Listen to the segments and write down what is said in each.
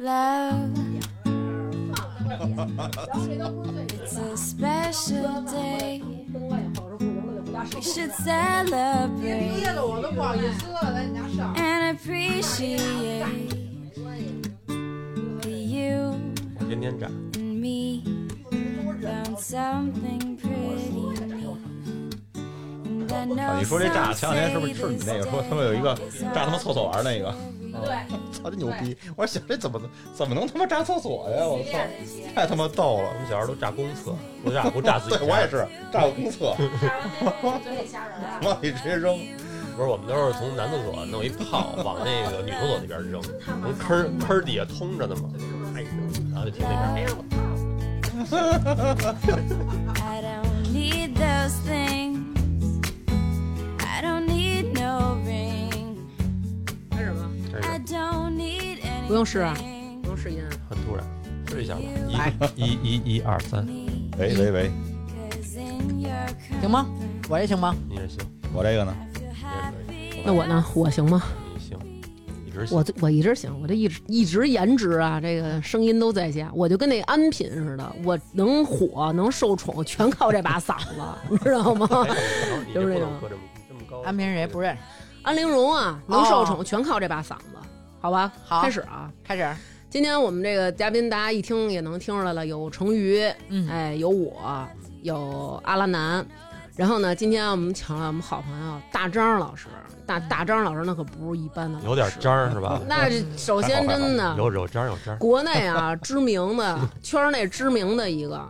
love. It's a special day. We should celebrate and appreciate that you and me found something pretty 你说这炸，前两天是不是 say 是你那个说他们有一个炸他妈厕所玩那个？对，操，这牛逼！我说想这怎么怎么能他妈炸厕所呀？我操，太他妈逗了！我们小时候都炸公厕，不炸不炸自己 对。我也是炸过公厕，嘴里吓人啊！往里直接扔。不是，我们都是从男厕所弄一炮往那个女厕所那边扔，从坑坑底下通着的嘛，然后就听那边，不用试啊不用试音啊。很突然，试一下吧，来一一一一二三，喂喂喂行吗？我也行吗？你也行，我这个呢你也可以，那我呢？我行吗？你行，一直行我。我一直行，我这一直一直颜值啊，这个声音都在线，我就跟那安品似的，我能火能受宠，全靠这把嗓子，你知道吗？就是这个。安平谁不认识？安陵容啊，能受宠，哦全靠这把嗓子，好吧？好开始啊！开始，今天我们这个嘉宾，大家一听也能听出来了，有成瑜，嗯哎，有我，有阿拉南。然后呢，今天我们请了我们好朋友大张老师，大大张老师那可不是一般的老师，有点渣儿是吧？那首先真的，有有渣儿有渣儿。国内啊知名的 圈内知名的一个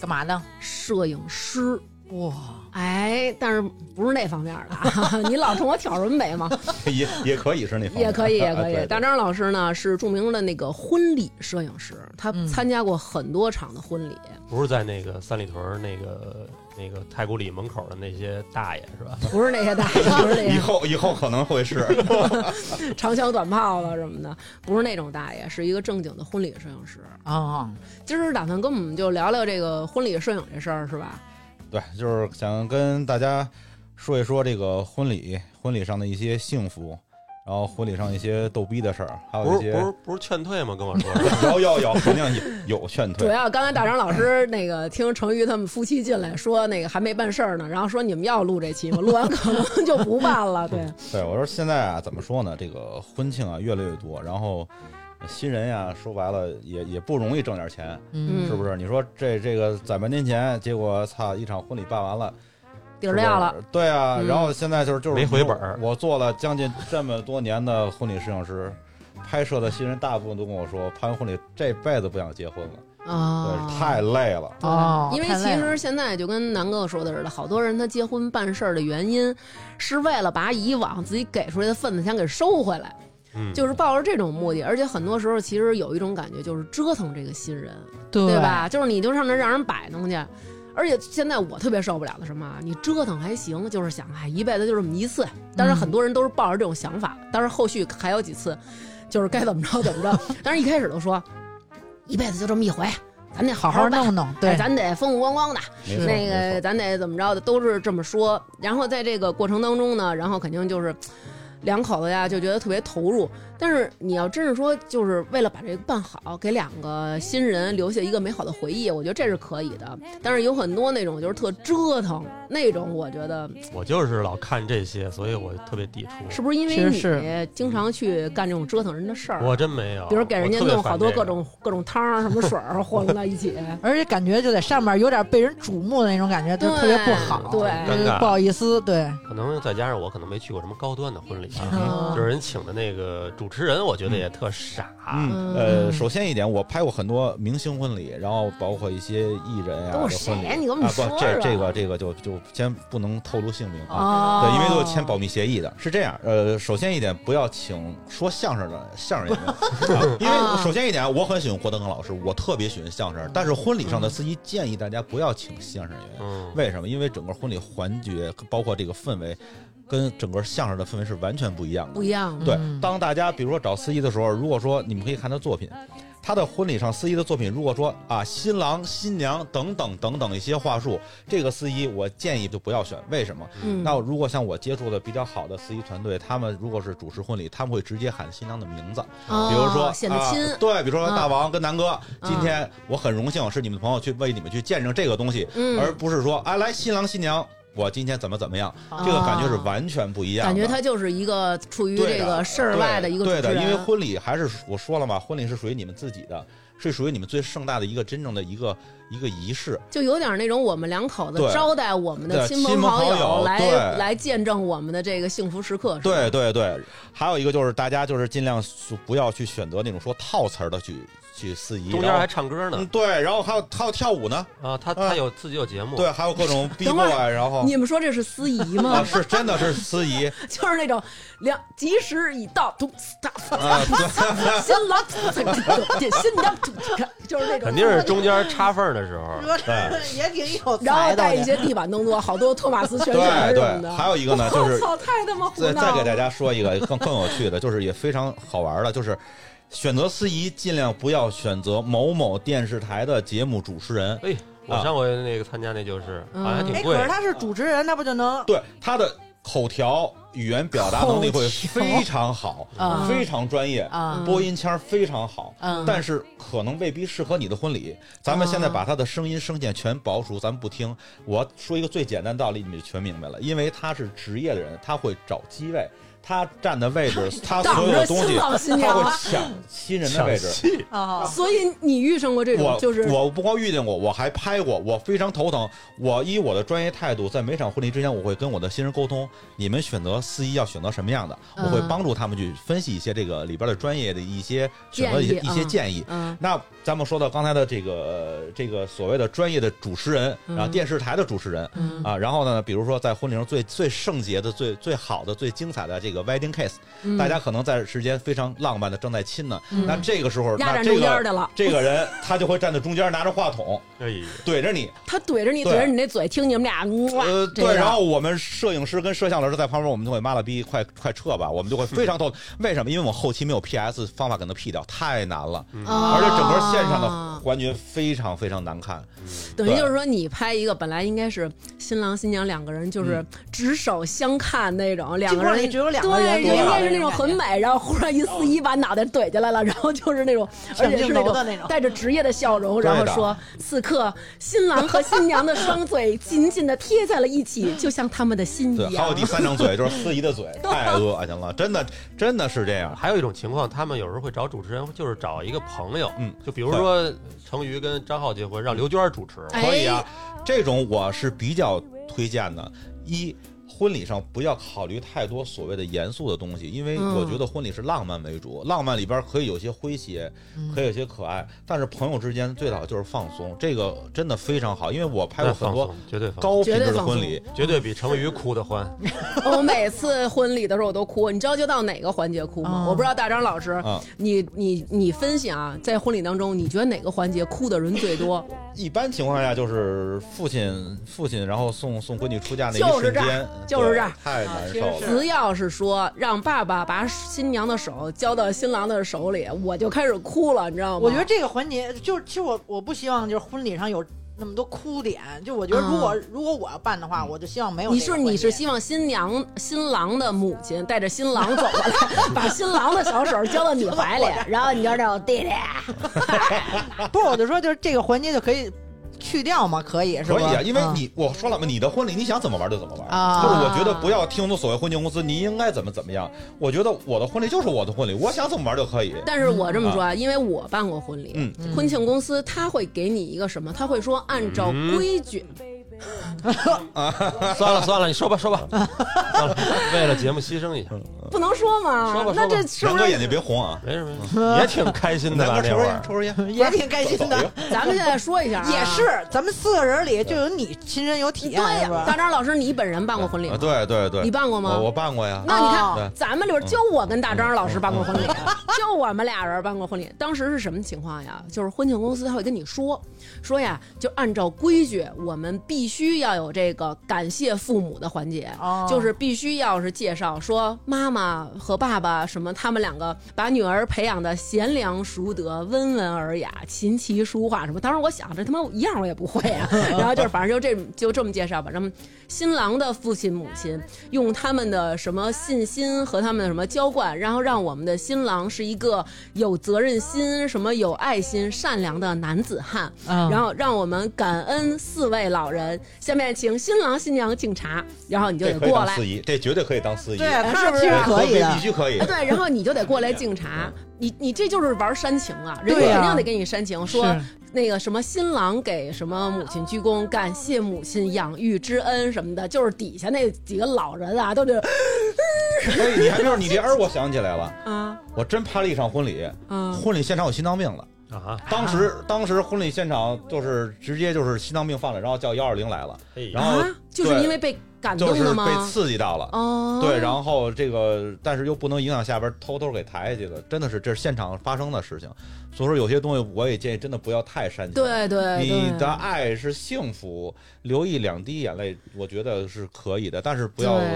干嘛呢？摄影师，哇，哎，但是不是那方面的啊，你老冲我挑什么眉毛？也也可以是那方面也可以，也 可以。大张老师呢是著名的那个婚礼摄影师，他嗯参加过很多场的婚礼。不是在那个三里屯儿那个那个太古里门口的那些大爷是吧？不是那些大爷，不是那以后以后可能会是长枪短炮了什么的，不是那种大爷，是一个正经的婚礼摄影师。啊，今儿打算跟我们就聊聊这个婚礼摄影这事儿，是吧？对，就是想跟大家说一说这个婚礼，婚礼上的一些幸福，然后婚礼上一些逗逼的事儿，还有一些不是不是不是劝退吗？跟我说 有有有，肯定有有劝退。主要刚才大张老师那个听成瑜他们夫妻进来说那个还没办事儿呢，然后说你们要录这期吗？录完可能就不办了。对，对，我说现在啊，怎么说呢？这个婚庆啊越来越多，然后新人呀，说白了也也不容易挣点钱，嗯是不是？你说这这个攒半年钱，结果操一场婚礼办完了，底儿亮了。对啊，嗯然后现在就是就是没回本儿我做了将近这么多年的婚礼摄影师，拍摄的新人大部分都跟我说，拍完婚礼这辈子不想结婚了，啊，对，太累了。哦因为其实现在就跟南哥说的似的，好多人他结婚办事儿的原因，是为了把以往自己给出来的份子钱给收回来，嗯，就是抱着这种目的。而且很多时候其实有一种感觉，就是折腾这个新人，对对吧？就是你就上那让人摆弄去。而且现在我特别受不了的什么啊？你折腾还行，就是想哎一辈子就这么一次。当然很多人都是抱着这种想法，当然后续还有几次，就是该怎么着怎么着。但是一开始都说一辈子就这么一回，咱得好好弄弄，哎对，咱得风风光光的，那个咱得怎么着的，都是这么说。然后在这个过程当中呢，然后肯定就是两口子呀就觉得特别投入。但是你要真是说，就是为了把这个办好，给两个新人留下一个美好的回忆，我觉得这是可以的。但是有很多那种就是特折腾那种，我觉得我就是老看这些，所以我特别抵触。是不是因为你经常去干这种折腾人的事儿？我真没有，比如给人家弄好多烦这个各种各种汤儿、什么水儿混在一起。而且感觉就在上面有点被人瞩目的那种感觉，就特别不好，对不好意思，对，可能再加上我可能没去过什么高端的婚礼啊，嗯就是人请的那个主持人，我觉得也特傻。嗯，呃，首先一点，我拍过很多明星婚礼，然后包括一些艺人呀、都的婚礼啊，说不，这这个这个就就先不能透露姓名啊。哦，对，因为都是签保密协议的。是这样，呃，首先一点，不要请说相声的相声演员，啊因为首先一点，我很喜欢郭德纲老师，我特别喜欢相声，但是婚礼上的司仪建议大家不要请相声演员。嗯，为什么？因为整个婚礼环节，包括这个氛围，跟整个相声的氛围是完全不一样的不。一样。对嗯，当大家比如说找司仪的时候，如果说你们可以看他作品，他的婚礼上司仪的作品，如果说啊新郎新娘等等等等一些话术，这个司仪我建议就不要选。为什么？嗯，那如果像我接触的比较好的司仪团队，他们如果是主持婚礼，他们会直接喊新娘的名字，哦比如说啊显得亲，对，比如说嗯大王跟南哥，嗯今天我很荣幸是你们的朋友去为你们去见证这个东西，嗯而不是说啊来新郎新娘，我今天怎么怎么样，哦这个感觉是完全不一样的。感觉他就是一个处于这个事儿外的一个主对的，因为婚礼还是我说了嘛，婚礼是属于你们自己的，是属于你们最盛大的一个真正的一个一个仪式。就有点那种我们两口子招待我们的亲亲朋好友友来对来见证我们的这个幸福时刻。对，对对，还有一个就是大家就是尽量不要去选择那种说套词儿的去去司仪，中间还唱歌呢嗯对，然后还有还有跳舞呢，啊，他他有自己有节目，对，还有各种 B 等会 boy，然后你们说这是司仪啊吗？是真的是司仪 就是那种两吉时已到，咚。新郎点新娘，就是那种肯定是中间插缝的时候。对也挺有然后，带一些地板动作，好多托马斯旋对旋什么。还有一个呢，就是我操，太他妈再！再给大家说一个更更有趣的，就是也非常好玩的，就是选择司仪尽量不要选择某某电视台的节目主持人，哎，我上回那个参加那就是，嗯好像还挺哎，贵可是。他是主持人，那不就能对他的口条、语言表达能力会非常好，啊非常专业。啊？播音腔非常好，嗯但是可能未必适合你的婚礼。咱们现在把他的声音声线全保守，咱们不听。我说一个最简单道理，你们就全明白了。因为他是职业的人，他会找机位，他站的位置，他所有的东西，他会抢新人的位置。啊，所以你遇上过这种我就是我不光遇见过，我还拍过，我非常头疼。我以我的专业态度，在每场婚礼之前，我会跟我的新人沟通，你们选择司仪要选择什么样的，我会嗯帮助他们去分析一些这个里边的专业的一些选择一些建议一些嗯。建议。嗯。那咱们说到刚才的这个呃这个所谓的专业的主持人，嗯然后电视台的主持人嗯。啊，然后呢，比如说在婚礼上最最圣洁的、最最好的、最精彩的这个 wedding case，嗯。大家可能在时间非常浪漫的正在亲呢，那这个时候，压站那这个中间的了。这个人他就会站在中间，拿着话筒怼着你，他怼着你，怼着你那嘴，听你们俩对，然后我们摄影师跟摄像老师在旁边，我们就会妈了逼，快快撤吧，我们就会非常痛。为什么？因为我们后期没有 PS 方法给他 P 掉，太难了，啊而且整个线上的环节非常非常难看。等于就是说，你拍一个本来应该是新郎新娘两个人就是执手相看那种，两个人只有两个人对，对应该是那种很美，然后忽然一司仪把脑袋怼进来了，然后 就是那种，而且是镜那种带着职业的笑容，然后说此刻新郎和新娘的双嘴紧紧的贴在了一起，就像他们的心一对，还有。第三张嘴就是司仪的嘴，太恶心了，真的真的是这样。还有一种情况，他们有时候会找主持人，就是找一个朋友，嗯，就比如说成瑜跟张浩结婚，让刘娟主持，哎。可以啊，这种我是比较推荐的。一婚礼上不要考虑太多所谓的严肃的东西，因为嗯我觉得婚礼是浪漫为主，浪漫里边可以有些诙谐，可以有些可爱，但是朋友之间最好就是放松，这个真的非常好，因为我拍过很多绝对高品质的婚礼，绝对比成瑜哭的欢。我每次婚礼的时候我都哭，你知道就到哪个环节哭吗？嗯我不知道大张老师，啊你你你分析啊，在婚礼当中，你觉得哪个环节哭的人最多？一般情况下就是父亲父亲，然后送送闺女出嫁那一瞬间，对就是这儿太难受了。只要是说让爸爸把新娘的手交到新郎的手里，我就开始哭了，你知道吗？我觉得这个环节就是，其实我我不希望就是婚礼上有那么多哭点，就我觉得如果、如果我要办的话，我就希望没有你是这个环节。你是希望新娘新郎的母亲带着新郎走过来，把新郎的小手交到你怀里，然后你就让我弟弟，不是我就说就是这个环节就可以去掉吗？可以是吧？可以啊，因为嗯你我说了嘛，你的婚礼你想怎么玩就怎么玩，啊就是我觉得不要听从所谓婚庆公司，你应该怎么怎么样。我觉得我的婚礼就是我的婚礼，我想怎么玩就可以。但是我这么说啊，因为我办过婚礼，嗯婚庆公司他会给你一个什么？他会说按照规矩，算了算了，你说吧说吧，算了，为了节目牺牲一下，不能说吗？说吧说吧那这是不是南哥眼睛别红啊，没事没事，也挺开心的吧南哥抽根烟。抽根烟。也挺开心的。咱们现在说一下啊，也是，咱们四个人里就有你亲身有体对验，是呀。吧？大张老师，你本人办过婚礼啊，吗？对对对，你办过吗我我办过呀。那你哦看，咱们里边就我跟大张老师办过婚礼，就我们俩人办过婚礼。当时是什么情况呀？就是婚庆公司他会跟你说，说呀，就按照规矩，我们必须要有这个感谢父母的环节，哦就是必须要是介绍说妈妈妈和爸爸什么，他们两个把女儿培养的贤良淑德、温文尔雅、琴棋书画什么。当时我想，这他妈一样我也不会啊。然后就是反正就这就这么介绍吧。然后新郎的父亲母亲用他们的什么信心和他们的什么浇灌，然后让我们的新郎是一个有责任心、什么有爱心、善良的男子汉。嗯然后让我们感恩四位老人。下面请新郎新娘敬茶，然后你就得过来。司仪，这绝对可以当司仪，对他，是不是？可以的。必。须可以。啊，。对，然后你就得过来敬茶，你你这就是玩煽情啊，人家肯定得给你煽情，说那个什么新郎给什么母亲鞠躬，感谢母亲养育之恩什么的，就是底下那几个老人啊，都得 哎，你还别说，你这儿我想起来了，啊。我真拍了一场婚礼，啊婚礼现场有心脏病了。啊，当时当时婚礼现场就是直接就是心脏病犯了，然后叫幺二零来了，然后啊，就是因为被感就是被动了吗？刺激到了。哦，对，然后这个，但是又不能影响下边，偷偷给抬下去的，真的是这是现场发生的事情。所以说有些东西我也建议真的不要太煽情。对对你的爱是幸福，流一两滴眼泪，我觉得是可以的，但是不要对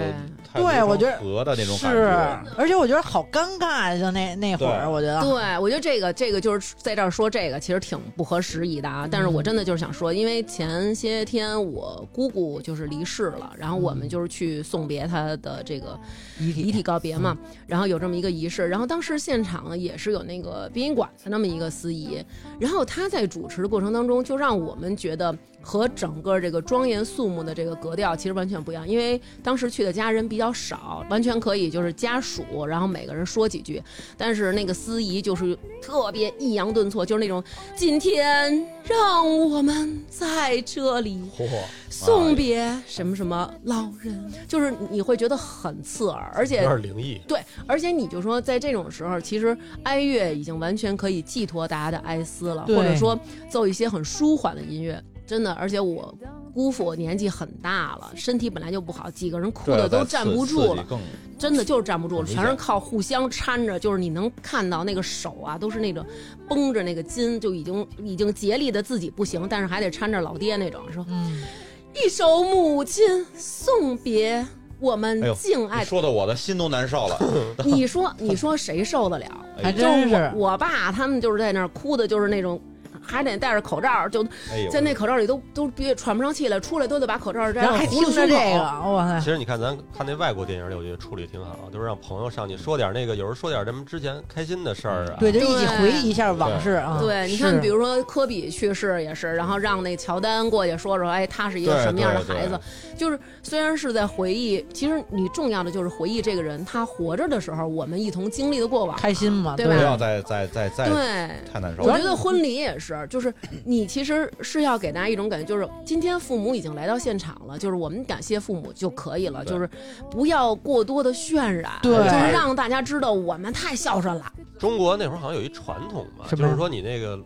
太对我觉得和的那种感是觉。，而且我觉得好尴尬呀，就那那会儿，我觉得对，我觉得这个这个就是在这儿说这个，其实挺不合时宜的啊。但是我真的就是想说，因为前些天我姑姑就是离世了，然后我们就是去送别她的这个遗体遗体告别嘛，然后有这么一个仪式，然后当时现场也是有那个殡仪馆的那么一个司仪，然后他在主持的过程当中，就让我们觉得和整个这个庄严肃穆的这个格调其实完全不一样，因为当时去的家人比较少，完全可以就是家属，然后每个人说几句，但是那个司仪就是特别抑扬顿挫，就是那种今天让我们在这里，送别什么什么老人，就是你会觉得很刺耳，而且有点灵异。对，而且你就说在这种时候，其实哀乐已经完全可以寄托大家的哀思了，或者说奏一些很舒缓的音乐。真的，而且我姑父年纪很大了，身体本来就不好，几个人哭的都站不住了，真的就是站不住了，全是靠互相搀着，就是你能看到那个手啊，都是那种绷着那个筋，就已经已经竭力的自己不行，但是还得搀着老爹那种，说嗯，一首母亲送别，我们敬爱你说的我的心都难受了。你说，你说谁受得了？还就真是我我爸他们就是在那儿哭的，就是那种。还得戴着口罩，就哎呦，在那口罩里都都憋喘不上气来，出来都得把口罩摘了，然后还听着这个，哇塞，其实你看，咱看那外国电影里，我觉得处理挺好，就是让朋友上去说点那个，有时候说点咱们之前开心的事儿啊。对，就一起回忆一下往事啊。对，你看，比如说科比去世也是，然后让那乔丹过去说说，哎，他是一个什么样的孩子？就是虽然是在回忆，其实你重要的就是回忆这个人他活着的时候，我们一同经历的过往。开心嘛，对吧不要再再再再对，太难受了。我觉得婚礼也是，就是你其实是要给大家一种感觉，就是今天父母已经来到现场了，就是我们感谢父母就可以了，就是不要过多的渲染，对就是让大家知道我们太孝顺了。中国那会儿好像有一传统嘛，就是说你那个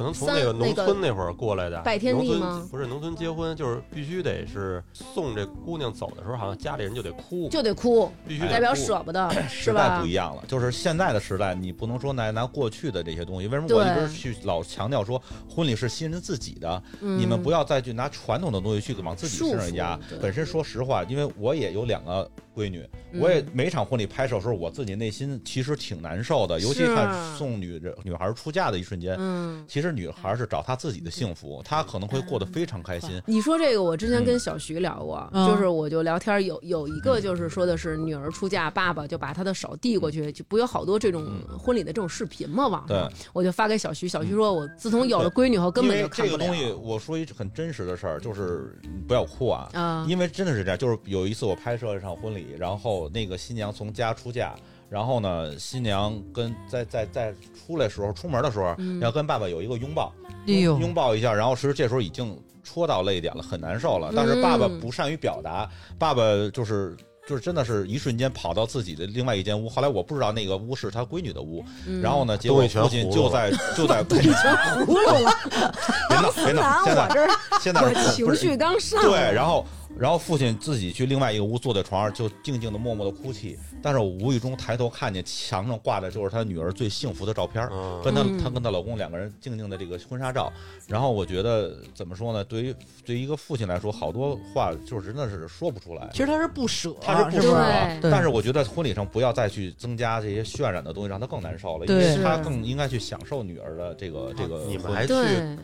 可能从那个农村那会儿过来的，拜天地农村吗不是农村结婚，就是必须得是送这姑娘走的时候，好像家里人就得哭，就得哭，必须得代表哭舍不得，是时代不一？样了，就是现在的时代，你不能说拿拿过去的这些东西。为什么我一直去老强调说婚礼是新人自己的？你们不要再去拿传统的东西去往自己身上压。本身说实话，因为我也有两个闺女，嗯我也每场婚礼拍摄的时候，我自己内心其实挺难受的，尤其是看送女人女孩出嫁的一瞬间。嗯。其实女孩是找她自己的幸福，她可能会过得非常开心。你说这个，我之前跟小徐聊过，嗯就是我就聊天有有一个就是说的是女儿出嫁，爸爸就把她的手递过去，就不有好多这种婚礼的这种视频吗？网上对，我就发给小徐，小徐说我自从有了闺女后根本就看不了。这个东西，我说一很真实的事儿，就是不要哭啊。啊，因为真的是这样，就是有一次我拍摄一场婚礼，然后那个新娘从家出嫁，然后呢，新娘跟在在在出来时候，出门的时候、嗯要跟爸爸有一个拥抱，拥抱一下，然后其实这时候已经戳到泪点了，很难受了。但是爸爸嗯不善于表达，爸爸就是。就是真的是一瞬间跑到自己的另外一间屋，后来我不知道那个屋是他闺女的屋，嗯然后呢，结果父亲 就在就在别葫芦了，闹别闹，现在我这儿现在是不是情绪刚上对，然后然后父亲自己去另外一个屋，坐在床上就静静的默默的哭泣。但是我无意中抬头看见墙上挂的就是他女儿最幸福的照片，嗯，跟她嗯她跟她老公两个人静静的这个婚纱照。然后我觉得怎么说呢？对于对于一个父亲来说，好多话就是真的是说不出来。其实他是不舍，他不适合对。但是我觉得婚礼上不要再去增加这些渲染的东西，让他更难受了，因对为他更应该去享受女儿的这个这个。你们还去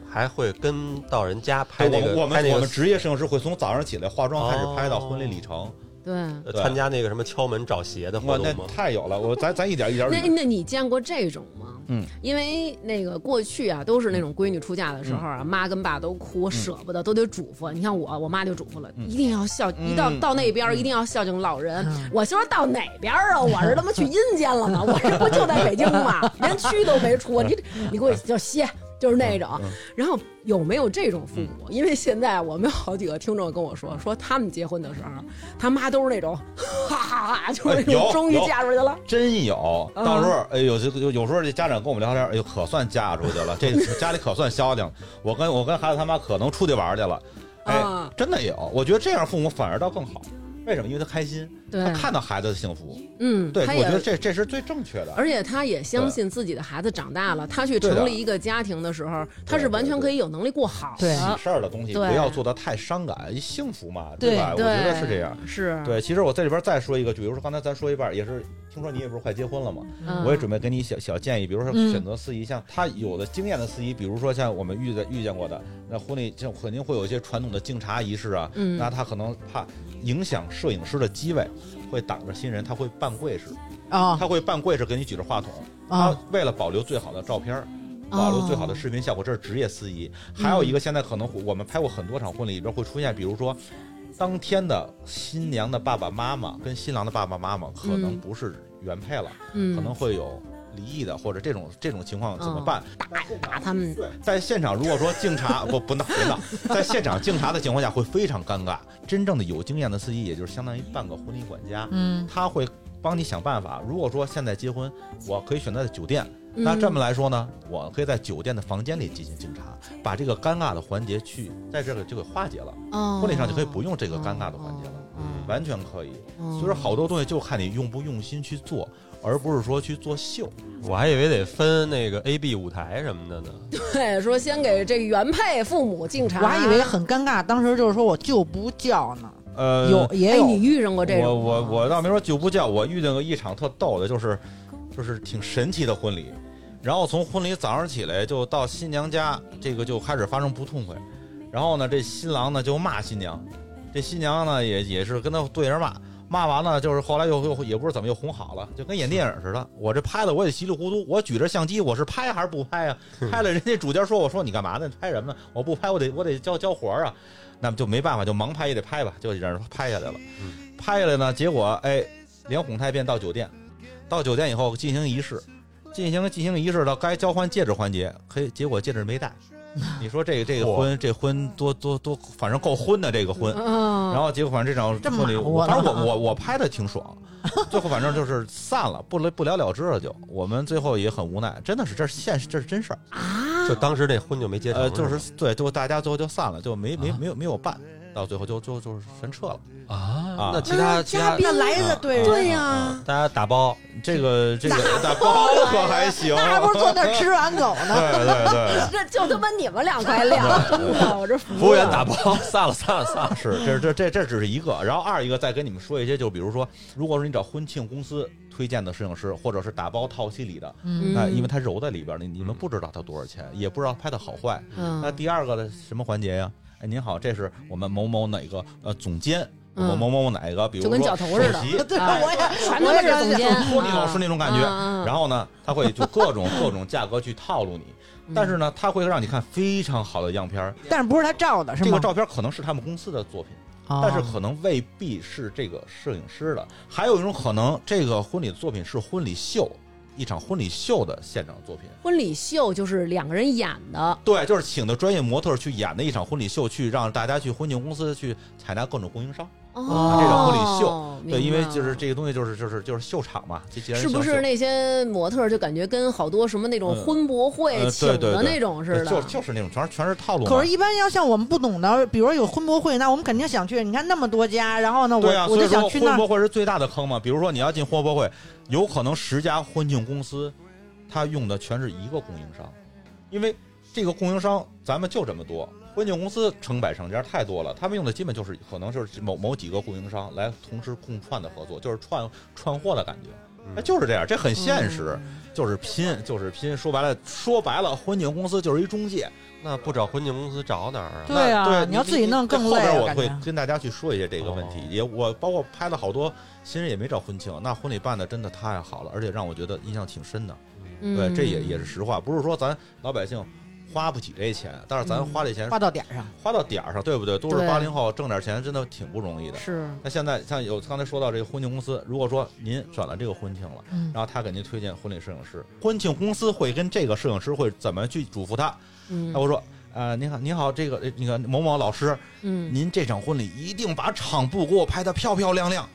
还会跟到人家拍那对我们我个拍那个们我们职业摄影师会从早上起来化妆开始哦拍到婚礼里程，对。参加那个什么敲门找鞋的活动吗？太有了！我咱咱一点一点那 那你见过这种吗？嗯，因为那个过去啊，都是那种闺女出嫁的时候啊，妈跟爸都哭，舍不得，都得嘱咐。你看我，我妈就嘱咐了，嗯一定要孝，一到嗯到那边儿一定要孝敬老人。嗯我说到哪边儿啊？我是他妈去阴间了吗？我这不就在北京吗？连区都没出，你你给我就歇。就是那种嗯，然后有没有这种父母？因为现在我们有好几个听众跟我说，说他们结婚的时候，他妈都是那种 哈哈哈，就是那有种终于嫁出去了。真有，嗯到时候哎呦，这个有有时候这家长跟我们聊天，哎呦，可算嫁出去了，这 家里可算消停。我跟我跟孩子他妈可能出去玩去了，哎啊，真的有。我觉得这样父母反而倒更好，为什么？因为他开心，对他看到孩子的幸福，嗯，对，我觉得这这是最正确的。而且他也相信自己的孩子长大了，他去成立一个家庭的时候，他是完全可以有能力过好对喜。事儿的东西不要做的太伤感，幸福嘛，对吧？我觉得是这样。是，对，其实我在里边再说一个，比如说刚才咱说一半，也是听说你也不是快结婚了吗？嗯我也准备给你小小建议，比如说嗯选择司仪，像他有的经验的司仪，比如说像我们遇的遇见过的，那婚礼就肯定会有一些传统的敬茶仪式啊，嗯那他可能怕影响摄影师的机位，会挡着新人，他会半跪式，啊。他会半跪式给你举着话筒，啊。他为了保留最好的照片儿。保留最好的视频效果，这是职业司仪。还有一个，现在可能我们拍过很多场婚礼，里边会出现，比如说，当天的新娘的爸爸妈妈跟新郎的爸爸妈妈可能嗯。不是原配了，嗯，可能会有离异的，或者这种这种情况怎么办？打打他们，在现场如果说敬茶不不闹别闹，在现场敬茶的情况下会非常尴尬。真正的有经验的司机，也就是相当于半个婚礼管家，嗯他会帮你想办法。如果说现在结婚，我可以选择在酒店，那嗯这么来说呢，我可以在酒店的房间里进行敬茶，把这个尴尬的环节去在这个就给化解了。哦婚礼上就可以不用这个尴尬的环节了，哦完全可以。哦所以说，好多东西就看你用不用心去做，而不是说去做秀。我还以为得分那个 A、B 舞台什么的呢。对，说先给这个原配父母敬茶，我还以为很尴尬，当时就是说我就不叫呢，呃，哎，有也有你遇上过这我种吗？我我倒没说就不叫，我遇见过一场特逗的，就是就是挺神奇的婚礼。然后从婚礼早上起来就到新娘家，这个就开始发生不痛快。然后呢，这新郎呢就骂新娘，这新娘呢也也是跟他对着骂。骂完了，就是后来又又也不知道怎么又哄好了，就跟演电影似的。我这拍的我也稀里糊涂，我举着相机，我是拍还是不拍啊？拍了，人家主角说我说你干嘛呢？拍什么呢？我不拍，我得我得交交活儿啊。那么就没办法，就盲拍也得拍吧，就让人拍下来了。拍下来呢，结果哎，连哄带骗到酒店，到酒店以后进行仪式，进行进行仪式到该交换戒指环节，嘿，结果戒指没戴。你说这个这个婚这婚多多多，反正够婚的这个婚。嗯，然后结果反正这场婚礼，反正我我我拍的挺爽，最后反正就是散了，不了不了了之了就。我们最后也很无奈，真的是这是现实，这是真事儿。啊，就当时这婚就没结成，呃，就是对，就大家最后就散了，就没没啊没有没有办，到最后就就就是全撤了。啊啊。那其他其他那来的对对呀，大家打包，这个 这个打包可还行，那还不是坐那儿吃完走呢？对对 对。这就他妈你们两块料，真的，我这服务员打包，散了散了散了。是，这这这这只是一个，然后二一个再跟你们说一些，就比如说，如果说你找婚庆公司推荐的摄影师，或者是打包套系里的，嗯哎，因为它揉在里边儿，你你们不知道它多少钱，也不知道拍的好坏。嗯那第二个的什么环节呀？哎，您好，这是我们某某哪个呃总监，我们嗯某某哪个，比如就跟说绞头似的。首席 对，哎我也全都是总监，托尼老师那种感觉。然后呢，他会就各种各种价格去套路你，嗯。但是呢，他会让你看非常好的样片儿，但是不是他照的，是吗？这个照片可能是他们公司的作品。哦。但是可能未必是这个摄影师的，还有一种可能，这个婚礼作品是婚礼秀，一场婚礼秀的现场作品。婚礼秀就是两个人演的，对，就是请的专业模特去演的一场婚礼秀，去让大家去婚庆公司去采纳各种供应商。哦，这种婚礼秀对，因为就是这个东西就是就是就是秀场嘛，这既然是不是那些模特就感觉跟好多什么那种嗯婚博会呃请的那种似的？就就是那种全是全是套路。可是，一般要像我们不懂的，比如说有婚博会，那我们肯定想去。你看那么多家，然后呢，我啊，我就想去那儿。婚博会是最大的坑嘛。比如说你要进婚博会，有可能十家婚庆公司，他用的全是一个供应商，因为这个供应商咱们就这么多，婚庆公司成百上家太多了，他们用的基本就是可能就是某某几个供应商来同时共串的合作，就是串串货的感觉。哎，就是这样，这很现实，就是拼，就是拼。说白了，说白了，婚庆公司就是一中介。那不找婚庆公司找哪儿啊？对啊对，你要自己弄更累啊后边我会跟大家去说一些这个问题哦，也我包括拍了好多新人也没找婚庆，那婚礼办的真的太好了，而且让我觉得印象挺深的。嗯对，这也也是实话，不是说咱老百姓花不起这钱，但是咱花这钱花到点儿上。花到点儿上，对不对？都是对八零后挣点钱，真的挺不容易的。是那现在像有刚才说到这个婚庆公司，如果说您选了这个婚庆了，嗯然后他给您推荐婚礼摄影师，婚庆公司会跟这个摄影师会怎么去嘱咐他？嗯他会说。呃，您好，您好，这个呃那个某某老师，嗯您这场婚礼一定把场布给我拍得漂漂亮亮，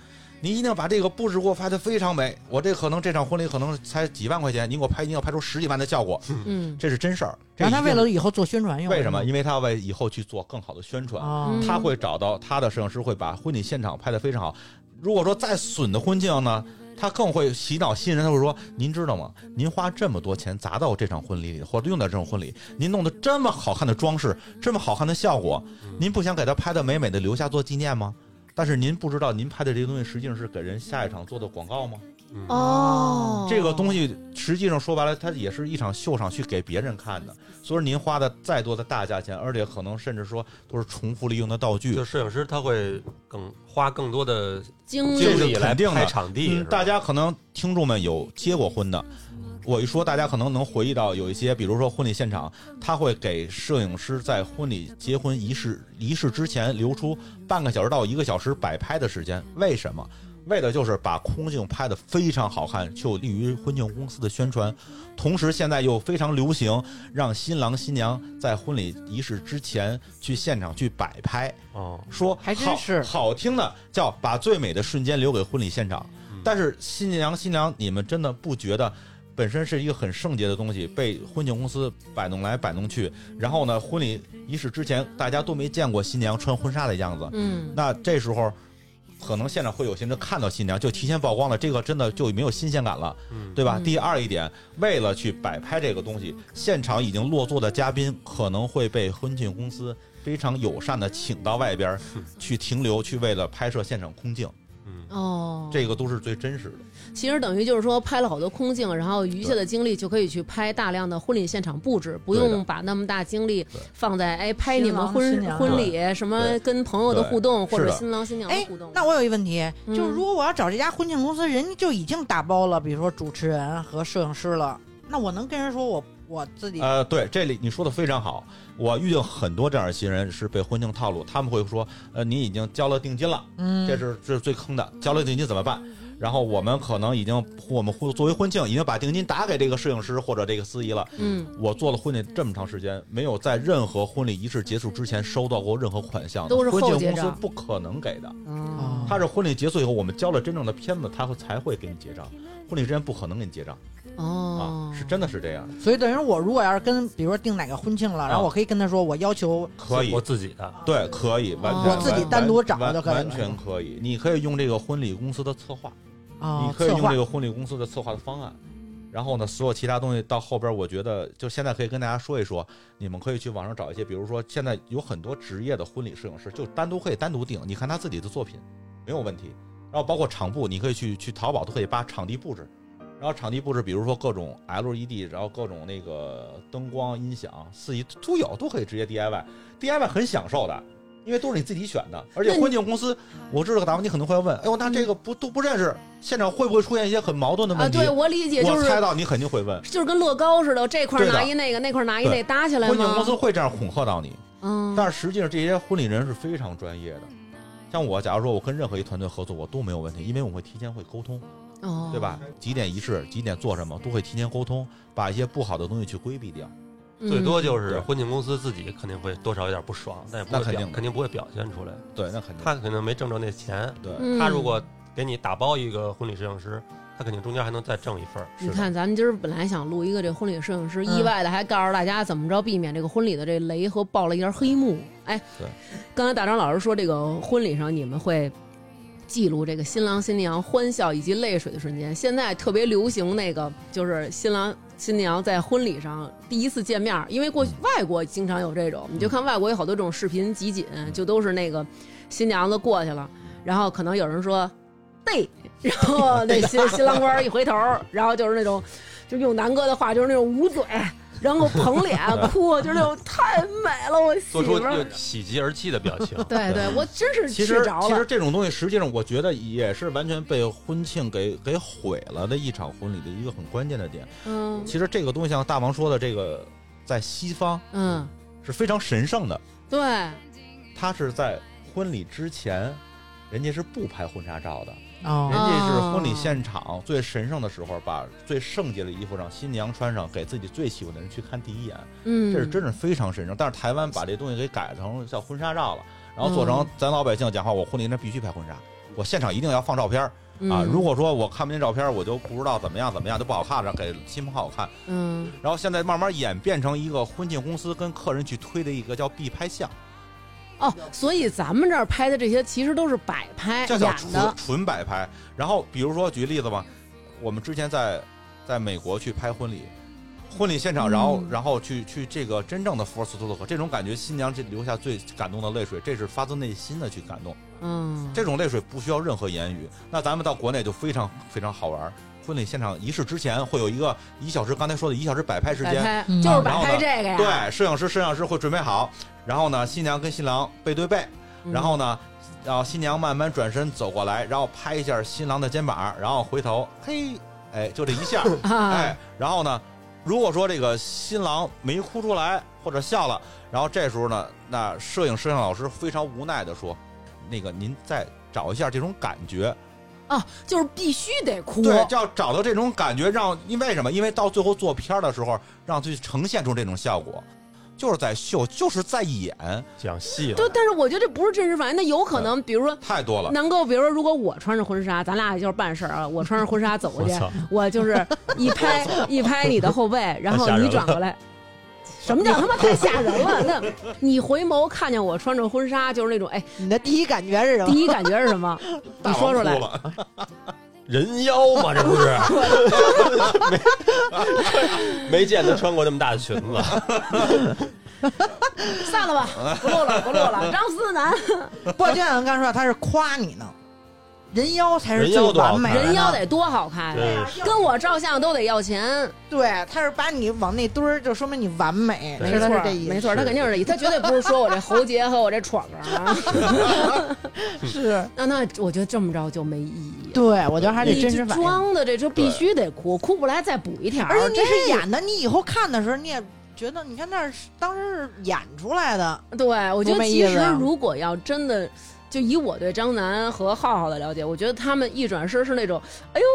您一定要把这个布置给我拍得非常美。我这可能这场婚礼可能才几万块钱，您给我拍，您要拍出十几万的效果，嗯这是真事儿。这然后他为了以后做宣传用。为什么？因为他要为以后去做更好的宣传。他会找到他的摄影师，会把婚礼现场拍得非常好。如果说再损的婚庆呢，他更会洗脑新人。他会说：“您知道吗？您花这么多钱砸到这场婚礼里，或者用到这种婚礼，您弄得这么好看的装饰，这么好看的效果，您不想给他拍的美美的留下做纪念吗？但是您不知道，您拍的这些东西实际上是给人下一场做的广告吗？嗯哦，这个东西实际上说白了，它也是一场秀场，去给别人看的。所以您花的再多的大价钱，而且可能甚至说都是重复利用的道具就，摄影师他会更花更多的精力来肯定场地，嗯大家可能听众们有结过婚的，我一说，大家可能能回忆到有一些，比如说婚礼现场，他会给摄影师在婚礼结婚仪式仪式之前留出半个小时到一个小时摆拍的时间，为什么？为的就是把空镜拍得非常好看，就利于婚庆公司的宣传。同时，现在又非常流行，让新郎新娘在婚礼仪式之前去现场去摆拍。哦，说还真好是好听的叫把最美的瞬间留给婚礼现场。嗯但是新娘新娘，你们真的不觉得本身是一个很圣洁的东西，被婚庆公司摆弄来摆弄去，然后呢，婚礼仪式之前大家都没见过新娘穿婚纱的样子，嗯那这时候。可能现场会有些人看到新娘就提前曝光了，这个真的就没有新鲜感了，嗯对吧？嗯第二一点，为了去摆拍这个东西，现场已经落座的嘉宾可能会被婚庆公司非常友善的请到外边 去停留，去为了拍摄现场空镜，嗯。哦，这个都是最真实的。其实等于就是说拍了好多空镜，然后余下的精力就可以去拍大量的婚礼现场布置，不用把那么大精力放在哎拍你们婚婚礼什么跟朋友的互动，或者新郎新娘的哎互动。，那我有一问题，嗯就是如果我要找这家婚庆公司，人家就已经打包了，比如说主持人和摄影师了，那我能跟人说我我自己呃，对，这里你说的非常好。我遇见很多这样的新人是被婚庆套路，他们会说，呃，你已经交了定金了，嗯，这是这是最坑的，交了定金怎么办？然后我们可能已经我们作为婚庆已经把定金打给这个摄影师或者这个司仪了。嗯，我做了婚礼这么长时间，没有在任何婚礼仪式结束之前收到过任何款项，都是婚庆公司不可能给的。哦他是婚礼结束以后，我们交了真正的片子，他会才会给你结账。婚礼之前不可能给你结账哦啊，，是真的是这样，所以等于我如果要是跟比如说定哪个婚庆了，然后我可以跟他说我要求可以。我，自己的，对，可以，完哦全我自己单独找完就可以了。完全可以。你可以用这个婚礼公司的策划，啊你可以用这个婚礼公司的策划的方案。然后呢，所有其他东西到后边，我觉得就现在可以跟大家说一说，你们可以去网上找一些，比如说现在有很多职业的婚礼摄影师，就单独可以单独定，你看他自己的作品没有问题。然后包括场布，你可以去去淘宝都可以扒场地布置，然后场地布置，比如说各种 LED，然后各种那个灯光、音响、司仪都有，都可以直接 DIY，DIY 很享受的。因为都是你自己选的，而且婚庆公司，我知道个答案，你可能会问，哎呦，那这个不都不认识，现场会不会出现一些很矛盾的啊，问题？对我理解就是我猜到你肯定会问，就是跟乐高似的，这块拿一那个，那块拿一对那，搭起来婚庆公司？会这样恐吓到你，嗯，但是实际上这些婚礼人是非常专业的。像我，假如说我跟任何一团队合作，我都没有问题，因为我会提前会沟通，哦，对吧？几点仪式，几点做什么，都会提前沟通，把一些不好的东西去规避掉。嗯？最多就是婚庆公司自己肯定会多少有点不爽，但也不肯定的表肯定不会表现出来。对，那肯定。他肯定没挣着那钱，对，嗯他如果给你打包一个婚礼摄影师，他肯定中间还能再挣一份。你看，咱们今儿本来想录一个这婚礼摄影师，嗯意外的还告诉大家怎么着避免这个婚礼的这雷和爆了一点黑幕。哎对，刚才大张老师说这个婚礼上你们会记录这个新郎新娘欢笑以及泪水的瞬间。现在特别流行那个，就是新郎新娘在婚礼上第一次见面，因为过去外国经常有这种，你就看外国有好多这种视频集锦，就都是那个新娘子过去了，然后可能有人说对，然后那新 新郎官一回头，然后就是那种，就用南哥的话就是那种捂嘴。然后捧脸 哭，就是那种太美了，我媳做出妇儿。喜极而泣的表情。对对，我真是其实睡着了。其实这种东西，实际上我觉得也是完全被婚庆给给毁了的一场婚礼的一个很关键的点。嗯其实这个东西像大王说的，这个在西方嗯，是非常神圣的，对，他是在婚礼之前，人家是不拍婚纱照的。人哦，家是婚礼现场最神圣的时候，把最圣洁的衣服让新娘穿上，给自己最喜欢的人去看第一眼，嗯，这是真是非常神圣。但是台湾把这东西给改成叫婚纱照了，然后做成咱老百姓讲话，我婚礼那必须拍婚纱，我现场一定要放照片儿啊！嗯如果说我看不见照片儿，我就不知道怎么样怎么样就不好看了，给亲朋好友看。嗯然后现在慢慢演变成一个婚庆公司跟客人去推的一个叫必拍相，哦，所以咱们这儿拍的这些其实都是摆拍这叫纯，纯摆拍。然后比如说举例子吧，我们之前在在美国去拍婚礼，婚礼现场，然后嗯然后去去这个真正的 first look，这种感觉，新娘这流下最感动的泪水，这是发自内心的去感动。嗯，这种泪水不需要任何言语。那咱们到国内就非常非常好玩儿。婚礼现场仪式之前会有一个一小时，刚才说的一小时摆拍时间，嗯就是摆拍这个呀，对，摄影师摄像师会准备好，然后呢，新娘跟新郎背对背，嗯，然后呢，然后新娘慢慢转身走过来，然后拍一下新郎的肩膀，然后回头，嘿，哎，就这一下，啊，哎，然后呢，如果说这个新郎没哭出来或者笑了，然后这时候呢，那摄影摄像老师非常无奈的说，那个您再找一下这种感觉，啊，就是必须得哭，对，就要找到这种感觉，让因为什么？因为到最后做片儿的时候，让去呈现出这种效果，就是在秀，就是在演，讲戏了，对，但是我觉得这不是真实反应，那有可能，比如说。太多了。能够，比如说，如果我穿着婚纱，咱俩就是办事儿啊。我穿着婚纱走过 去我就是一拍 一拍你的后背，然后你转过来。什么叫他妈太吓人了？那你回眸看见我穿着婚纱，就是那种哎，你的第一感觉是什么？第一感觉是什么？你说出来人妖嘛，这不是？没 没见他穿过那么大的裙子，散了吧，不录了，不录了。张思楠，不，就像刚说，他是夸你呢，人妖才是最完美的，人妖得多好看！跟我照相都得要钱，对，他是把你往那堆儿，就说明你完美，没错是这意思，没错，他肯定是这意思，他绝对不是说我这喉结和我这闯啊。是。那那我觉得这么着就没意义。对，我觉得还得真实反应。装的这就必须得哭，哭不来再补一条。而且你这是演的，你以后看的时候，你也觉得，你看那是当时是演出来的，对，我觉多得其实如果要真的，就以我对张楠和浩浩的了解，我觉得他们一转身是那种，哎呦，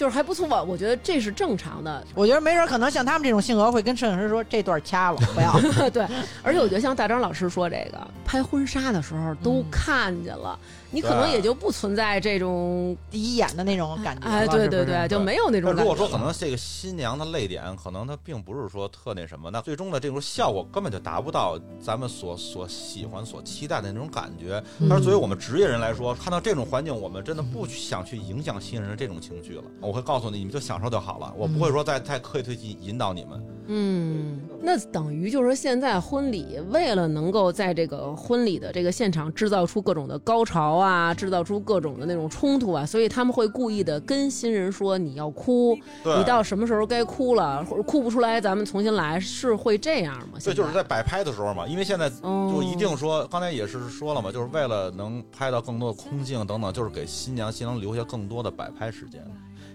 就是还不错吧？我觉得这是正常的。我觉得没准可能像他们这种性格，会跟摄影师说这段掐了，不要。对，而且我觉得像大张老师说这个拍婚纱的时候都看见了，你可能也就不存在这种，第一眼的那种感觉。哎，对对是是对，就没有那种感觉如果说可能这个新娘的泪点，可能她并不是说特那什么，那最终的这种效果根本就达不到咱们所所喜欢、所期待的那种感觉。嗯但是作为我们职业人来说，看到这种环境，我们真的不想去影响新人的这种情绪了。我会告诉你，你们就享受就好了，我不会说再太刻意去引导你们。嗯，那等于就是说，现在婚礼为了能够在这个婚礼的这个现场制造出各种的高潮啊，制造出各种的那种冲突啊，所以他们会故意的跟新人说你要哭，对，你到什么时候该哭了，或者哭不出来，咱们重新来，是会这样吗？对，就是在摆拍的时候嘛，因为现在哦就一定说，刚才也是说了嘛，就是为了能拍到更多的空镜等等，就是给新娘新郎留下更多的摆拍时间。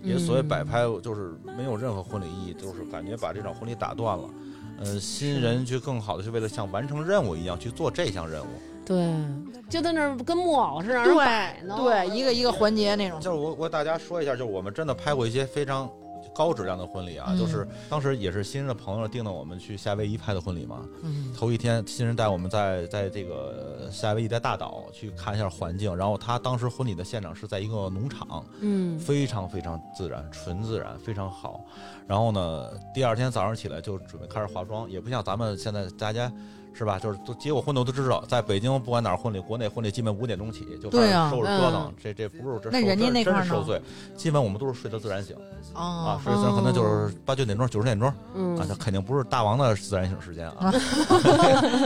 也所谓摆拍，就是没有任何婚礼意义，就是感觉把这场婚礼打断了。呃，新人去更好的去为了像完成任务一样去做这项任务。对，就在那儿跟木偶似的让人摆呢。对，一个一个环节那种。就是我我给大家说一下，就是我们真的拍过一些非常高质量的婚礼啊，嗯就是当时也是新人的朋友订的我们去夏威夷拍的婚礼嘛。嗯，头一天，新人带我们在在这个夏威夷的大岛去看一下环境，然后他当时婚礼的现场是在一个农场，嗯非常非常自然，纯自然，非常好。然后呢，第二天早上起来就准备开始化妆，也不像咱们现在大家是吧？就是都结过婚的都知道，在北京不管哪儿婚礼，国内婚礼基本五点钟起就开始收拾折腾嗯，这这不是这那人家那真是受罪，基本我们都是睡到自然醒啊哦，，睡到自然可能就是八九点钟、九十点钟嗯啊，那肯定不是大王的自然醒时间啊，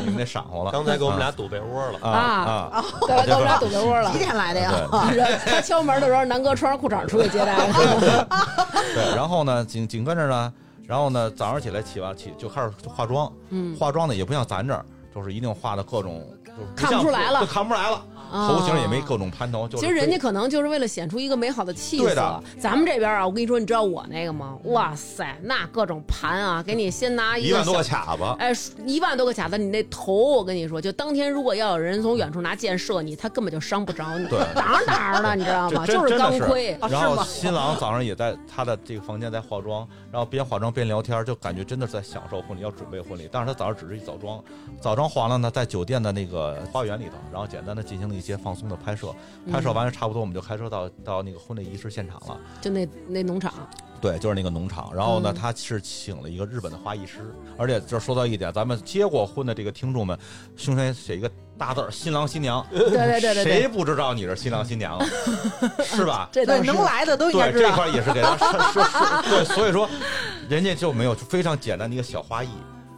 你们那闪乎了。刚才给我们俩堵被窝了，啊啊啊，对，跟我们俩堵被窝了几。点来的呀？他敲门的时候，南哥穿着裤衩出去接待。对，然后呢，紧紧跟着呢，然后呢，早上起来起完起就开始化妆，嗯，化妆呢也不像咱这儿，就是一定化的各种，就是看不出来了。就看不出来了，头型也没各种盘头，就是其实人家可能就是为了显出一个美好的气色对的。咱们这边啊，我跟你说，你知道我那个吗？哇塞，那各种盘啊，给你先拿个一万多个卡子，哎，一万多个卡子，你那头，我跟你说，就当天如果要有人从远处拿箭射你，他根本就伤不着你，对当当的，你知道吗？就是钢盔。啊然后新郎早上也在他的这个房间在化妆，然后边化妆边聊天，就感觉真的是在享受婚礼，要准备婚礼。但是他早上只是一早妆，早妆化了呢，在酒店的那个花园里头，然后简单的进行了一些放松的拍摄。拍摄完了差不多，我们就开车到到那个婚礼仪式现场了。就那那农场，对，就是那个农场。然后呢，嗯他是请了一个日本的花艺师，而且这说到一点，咱们结过婚的这个听众们，胸前写一个大字儿“新郎新娘”，对对对对谁，不知道你是新郎新娘啊？是吧？对，能来的都应该对，这知道。块也是给他说说说，对，所以说人家就没有非常简单的一个小花艺。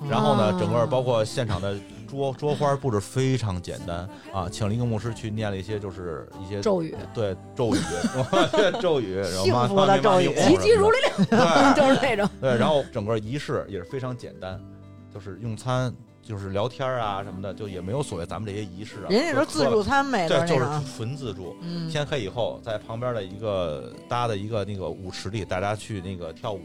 然后呢啊，整个包括现场的桌桌花布置非常简单啊，请了一个牧师去念了一些就是一些咒语，对咒语，咒语，然后妈幸福的咒语急急如律令，对就是那种。对，然后整个仪式也是非常简单，就是用餐，就是聊天啊什么的，就也没有所谓咱们这些仪式啊。人家说自助餐没对，就是纯自助。嗯，天黑以后，在旁边的一个搭的一个那个舞池里，大家去那个跳舞，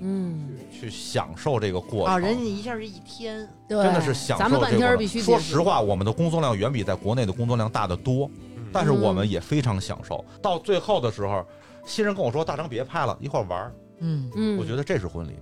嗯，去享受这个过程。啊，人家一下是一天，对，真的是享受咱们半天必须说实话，我们的工作量远比在国内的工作量大得多，嗯但是我们也非常享受。到最后的时候，新人跟我说：“大张别拍了，一块玩儿。嗯嗯，我觉得这是婚礼，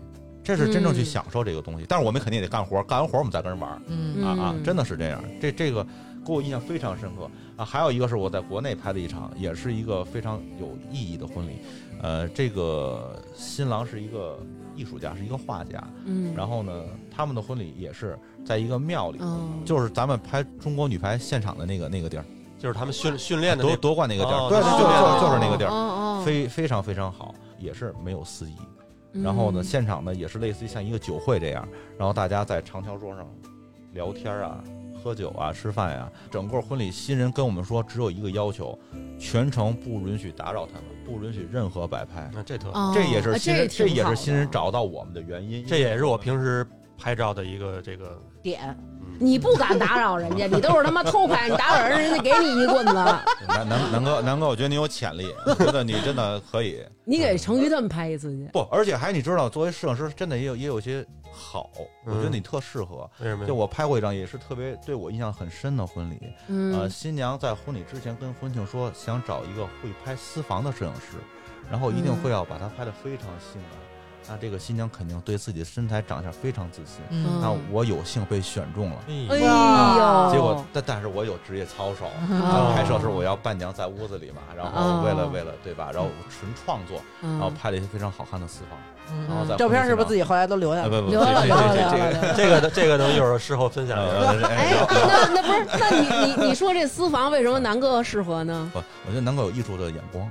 这是真正去嗯享受这个东西。但是我们肯定也得干活，干完活我们再跟人玩嗯啊啊！嗯真的是这样，这这个给我印象非常深刻啊。还有一个是我在国内拍的一场，也是一个非常有意义的婚礼。呃，这个新郎是一个艺术家，是一个画家。嗯，然后呢，他们的婚礼也是在一个庙里，嗯，就是咱们拍中国女排现场的那个那个地儿，就是他们训训练的那夺夺冠那个地儿，哦对对，就哦就就是那个地儿，非非常非常好，也是没有司仪。嗯然后呢，现场呢也是类似于像一个酒会这样，然后大家在长条桌上聊天啊、喝酒啊、吃饭呀、整个婚礼新人跟我们说，只有一个要求，全程不允许打扰他们，不允许任何摆拍。那这特，哦这也是啊新人，这这也是新人找。到我们的原因。这也是我平时拍照的一个这个，点，嗯，你不敢打扰人家，你都是他妈偷拍，你打扰人，人家给你一棍子，南南南哥，南哥，我觉得你有潜力，我觉得你真的可以。你给成瑜他们拍一次去。不，而且还你知道，作为摄影师，真的也有也有些好，我觉得嗯你特适合。为什么？就我拍过一张也是特别对我印象很深的婚礼，呃，嗯新娘在婚礼之前跟婚庆说想找一个会拍私房的摄影师，然后一定会要把她拍的非常性感。那这个新娘肯定对自己的身材长相非常自信。嗯那我有幸被选中了，哎哇呦，结果但但是我有职业操守，哦拍摄时候我要伴娘在屋子里嘛，然后为了为了对吧，然后纯创作，然后嗯拍了一些非常好看的私房。照片是不是自己后来都留下呃了？不不，这留了留了留了这这个这个能一会儿事后分享一下。呃哎，那那不是，那你你你说这私房为什么南哥适合呢？不，我觉得南哥有艺术的眼光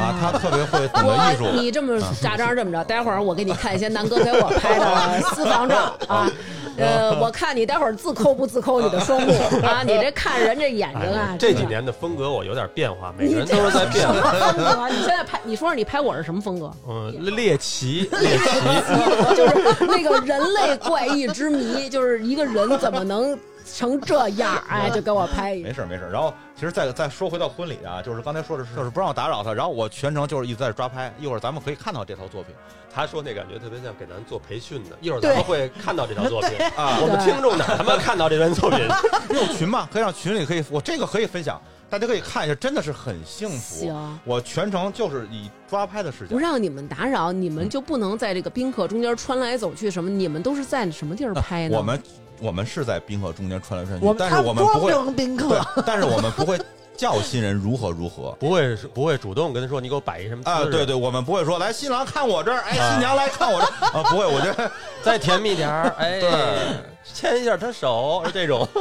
啊，他特别会懂得艺术。你这么假装这么着，待会儿我给你看一些南哥给我拍的 私房照啊。呃，我看你待会儿自抠不自抠你的双目 啊？你这看人这眼睛啊哎，这几年的风格我有点变化，每你个人都是在变化。风格，你现在拍，你说说你拍我是什么风格？嗯，猎奇，就是那个人类怪异之谜，就是一个人怎么能成这样？哎，就给我拍一个没。事儿没事儿。然后其实再再说回到婚礼啊，就是刚才说的是，就是不让我打扰他，然后我全程就是一直在抓拍。一会儿咱们可以看到这套作品他说那感觉特别像给咱做培训的，一会儿咱们会看到这套作品。啊我，们听众哪他妈看到这篇作品？有群嘛，可以让群里可以，我这个可以分享，大家可以看一下，真的是很幸福。行，我全程就是以抓拍的视角不。让你们打扰，你们就不能在这个宾客中间穿来走去什么？你们都是在什么地儿拍呢？我们我们是在宾客中间穿来穿去但是我们不会，成宾客对，但是我们不会叫新人如何如何。不会不会主动跟他说你给我摆一什么姿啊，势对对，我们不会说来新郎看我这儿，哎，啊新娘来看我这儿啊，不会，我觉得 再甜蜜点儿，哎，对牵一下他手，是这种。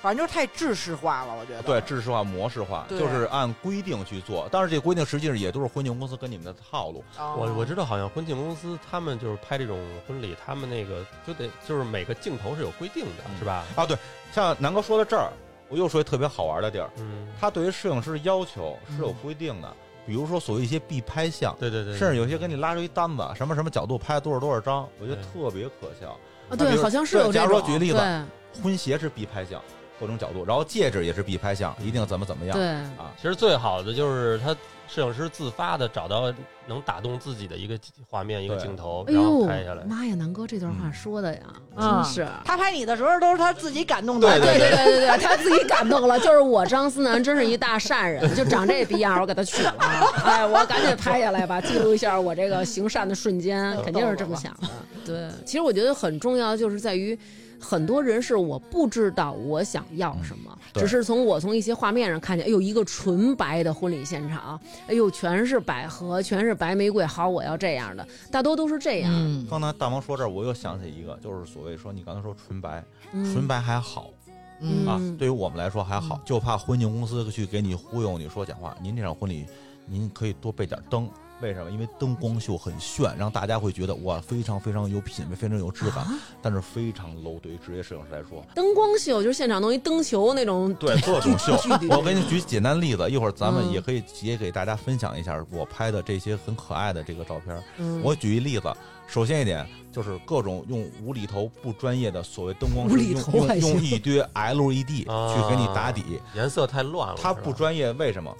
反正就是太制式化了，我觉得。对，制式化、模式化，就是按规定去做。但是这规定实际上也都是婚庆公司跟你们的套路。哦我我知道，好像婚庆公司他们就是拍这种婚礼，他们那个就得就是每个镜头是有规定的，嗯是吧？啊，对，像南哥说到这儿，我又说一特别好玩的地儿，嗯，他对于摄影师要求是有规定的，比如说所谓一些必拍项，对对对，甚至有些给你拉出一单子，什么什么角度拍多少多少张，我觉得特别可笑。啊，对，好像是有对假这种。如说举例子婚鞋是必拍项，各种角度，然后戒指也是必拍项，一定怎么怎么样。对，啊，其实最好的就是他摄影师自发的找到能打动自己的一个画面、一个镜头，哎然后拍下来。妈呀，南哥这段话说的呀，嗯真是。他拍你的时候都是他自己感动的。对对对对对对，他自己感动了，就是我张思南真是一大善人，就长这逼样，我给他娶了，哎，我赶紧拍下来吧，记录一下我这个行善的瞬间，肯定是这么想的。对，其实我觉得很重要，就是在于。很多人是我不知道我想要什么，对只是从我从一些画面上看见，哎呦，一个纯白的婚礼现场，哎呦，全是百合，全是白玫瑰，好，我要这样的，大多都是这样。嗯，刚才大王说这儿，我又想起一个，就是所谓说你刚才说纯白，嗯纯白还好嗯啊嗯，对于我们来说还好，就怕婚庆公司去给你忽悠你说假话。您这场婚礼，您可以多备点灯。为什么？因为灯光秀很炫，让大家会觉得哇，非常非常有品味，非常有质感，啊但是非常 low。对于职业摄影师来说，灯光秀就是现场弄一灯球那种，对各种秀。我给你举简单例子，一会儿咱们嗯也可以也给大家分享一下我拍的这些很可爱的这个照片。嗯我举一例子，首先一点就是各种用无厘头不专业的所谓灯光师无厘用用一堆 LED 啊去给你打底，颜色太乱了，它不专业，为什么？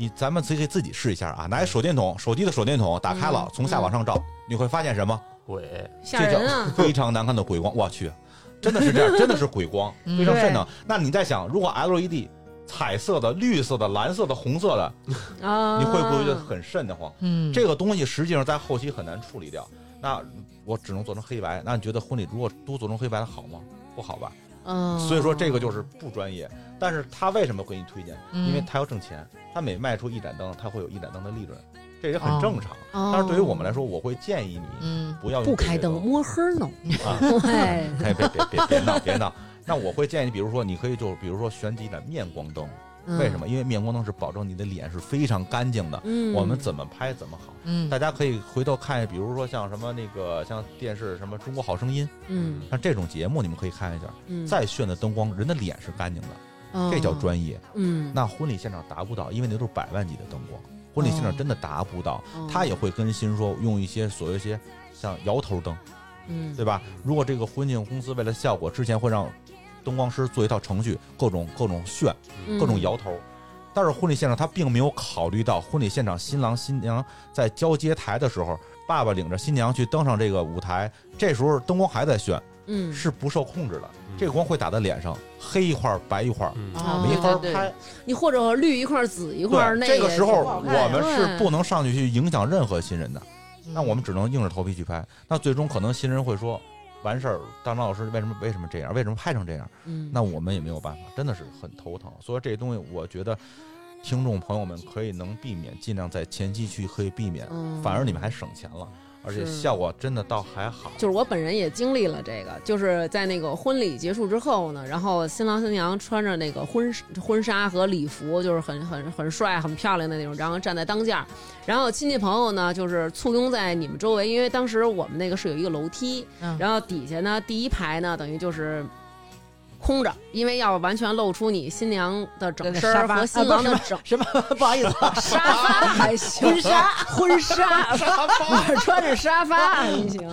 你咱们自己可以自己试一下啊，拿一手电筒，手机的手电筒打开了嗯，从下往上照，你会发现什么？鬼，吓人啊！非常难看的鬼光，我去，真的是这样，真的是鬼光，嗯非常瘆得。那你在想，如果 LED 彩色的、绿色的、蓝色的、红色的，啊，你会不会觉得很瘆得慌？嗯，这个东西实际上在后期很难处理掉。那我只能做成黑白。那你觉得婚礼如果都做成黑白的好吗？不好吧？嗯，所以说这个就是不专业。但是他为什么给你推荐？嗯因为他要挣钱，他每卖出一盏灯，他会有一盏灯的利润，这也很正常。哦，但是对于我们来说，我会建议你嗯不要不开灯，摸黑弄，啊。对，哎，别别别别闹别闹。那我会建议你，比如说，你可以就比如说选几盏面光灯，为什么？因为面光灯是保证你的脸是非常干净的，嗯？我们怎么拍怎么好。嗯大家可以回头看，比如说像什么那个像电视什么《中国好声音》，嗯像这种节目，你们可以看一下。嗯，再炫的灯光，人的脸是干净的，哦这叫专业。嗯，那婚礼现场达不到，因为那都是百万级的灯光，婚礼现场真的达不到。哦他也会跟新说用一些所谓一些像摇头灯，嗯对吧？如果这个婚庆公司为了效果，之前会让灯光师做一套程序，各种各种炫，嗯各种摇头。但是婚礼现场他并没有考虑到婚礼现场新郎新娘在交接台的时候，爸爸领着新娘去登上这个舞台，这时候灯光还在炫，嗯是不受控制的。嗯这个光会打在脸上，黑一块白一块，嗯啊没法对对对拍。你或者绿一块紫一块，对，那这个时候我们是不能上去去影响任何新人的，嗯那我们只能硬着头皮去拍。那最终可能新人会说，完事儿，当张老师为什么为什么这样？为什么拍成这样？嗯，那我们也没有办法，真的是很头疼。所以这东西，我觉得听众朋友们可以能避免，尽量在前期去可以避免，嗯反而你们还省钱了，而且效果真的倒还好。就是我本人也经历了这个，就是在那个婚礼结束之后呢，然后新郎新娘穿着那个婚婚纱和礼服，就是很很很帅、很漂亮的那种，然后站在当间儿，然后亲戚朋友呢就是簇拥在你们周围，因为当时我们那个是有一个楼梯，嗯然后底下呢第一排呢等于就是。空着，因为要完全露出你新娘的整身儿和新郎的整什么？不好意思，沙发还行，婚纱婚纱我穿着沙发 还行。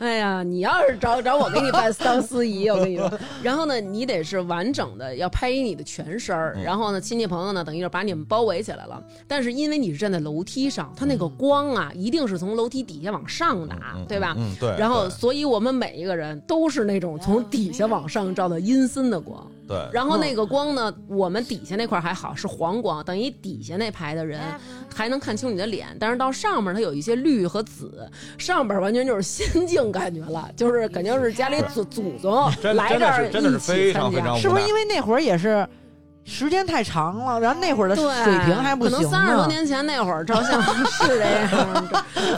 哎呀，你要是找找我给你办当司仪，我跟你说。然后呢，你得是完整的，要拍一你的全身儿。嗯然后呢，亲戚朋友呢，等于是把你们包围起来了。但是因为你是站在楼梯上，它那个光啊，一定是从楼梯底下往上打，嗯对吧？嗯，对。然后，所以我们每一个人都是那种从底下往上照的阴森的光。对，然后那个光呢，我们底下那块还好，是黄光，等于底下那排的人还能看清你的脸，但是到上面它有一些绿和紫，上边完全就是仙境感觉了，就是肯定是家里祖祖宗来这儿一起非常参加非常是不是因为那会儿也是时间太长了，然后那会儿的，水平还不可行可。能三十多年前那会儿照相是这样，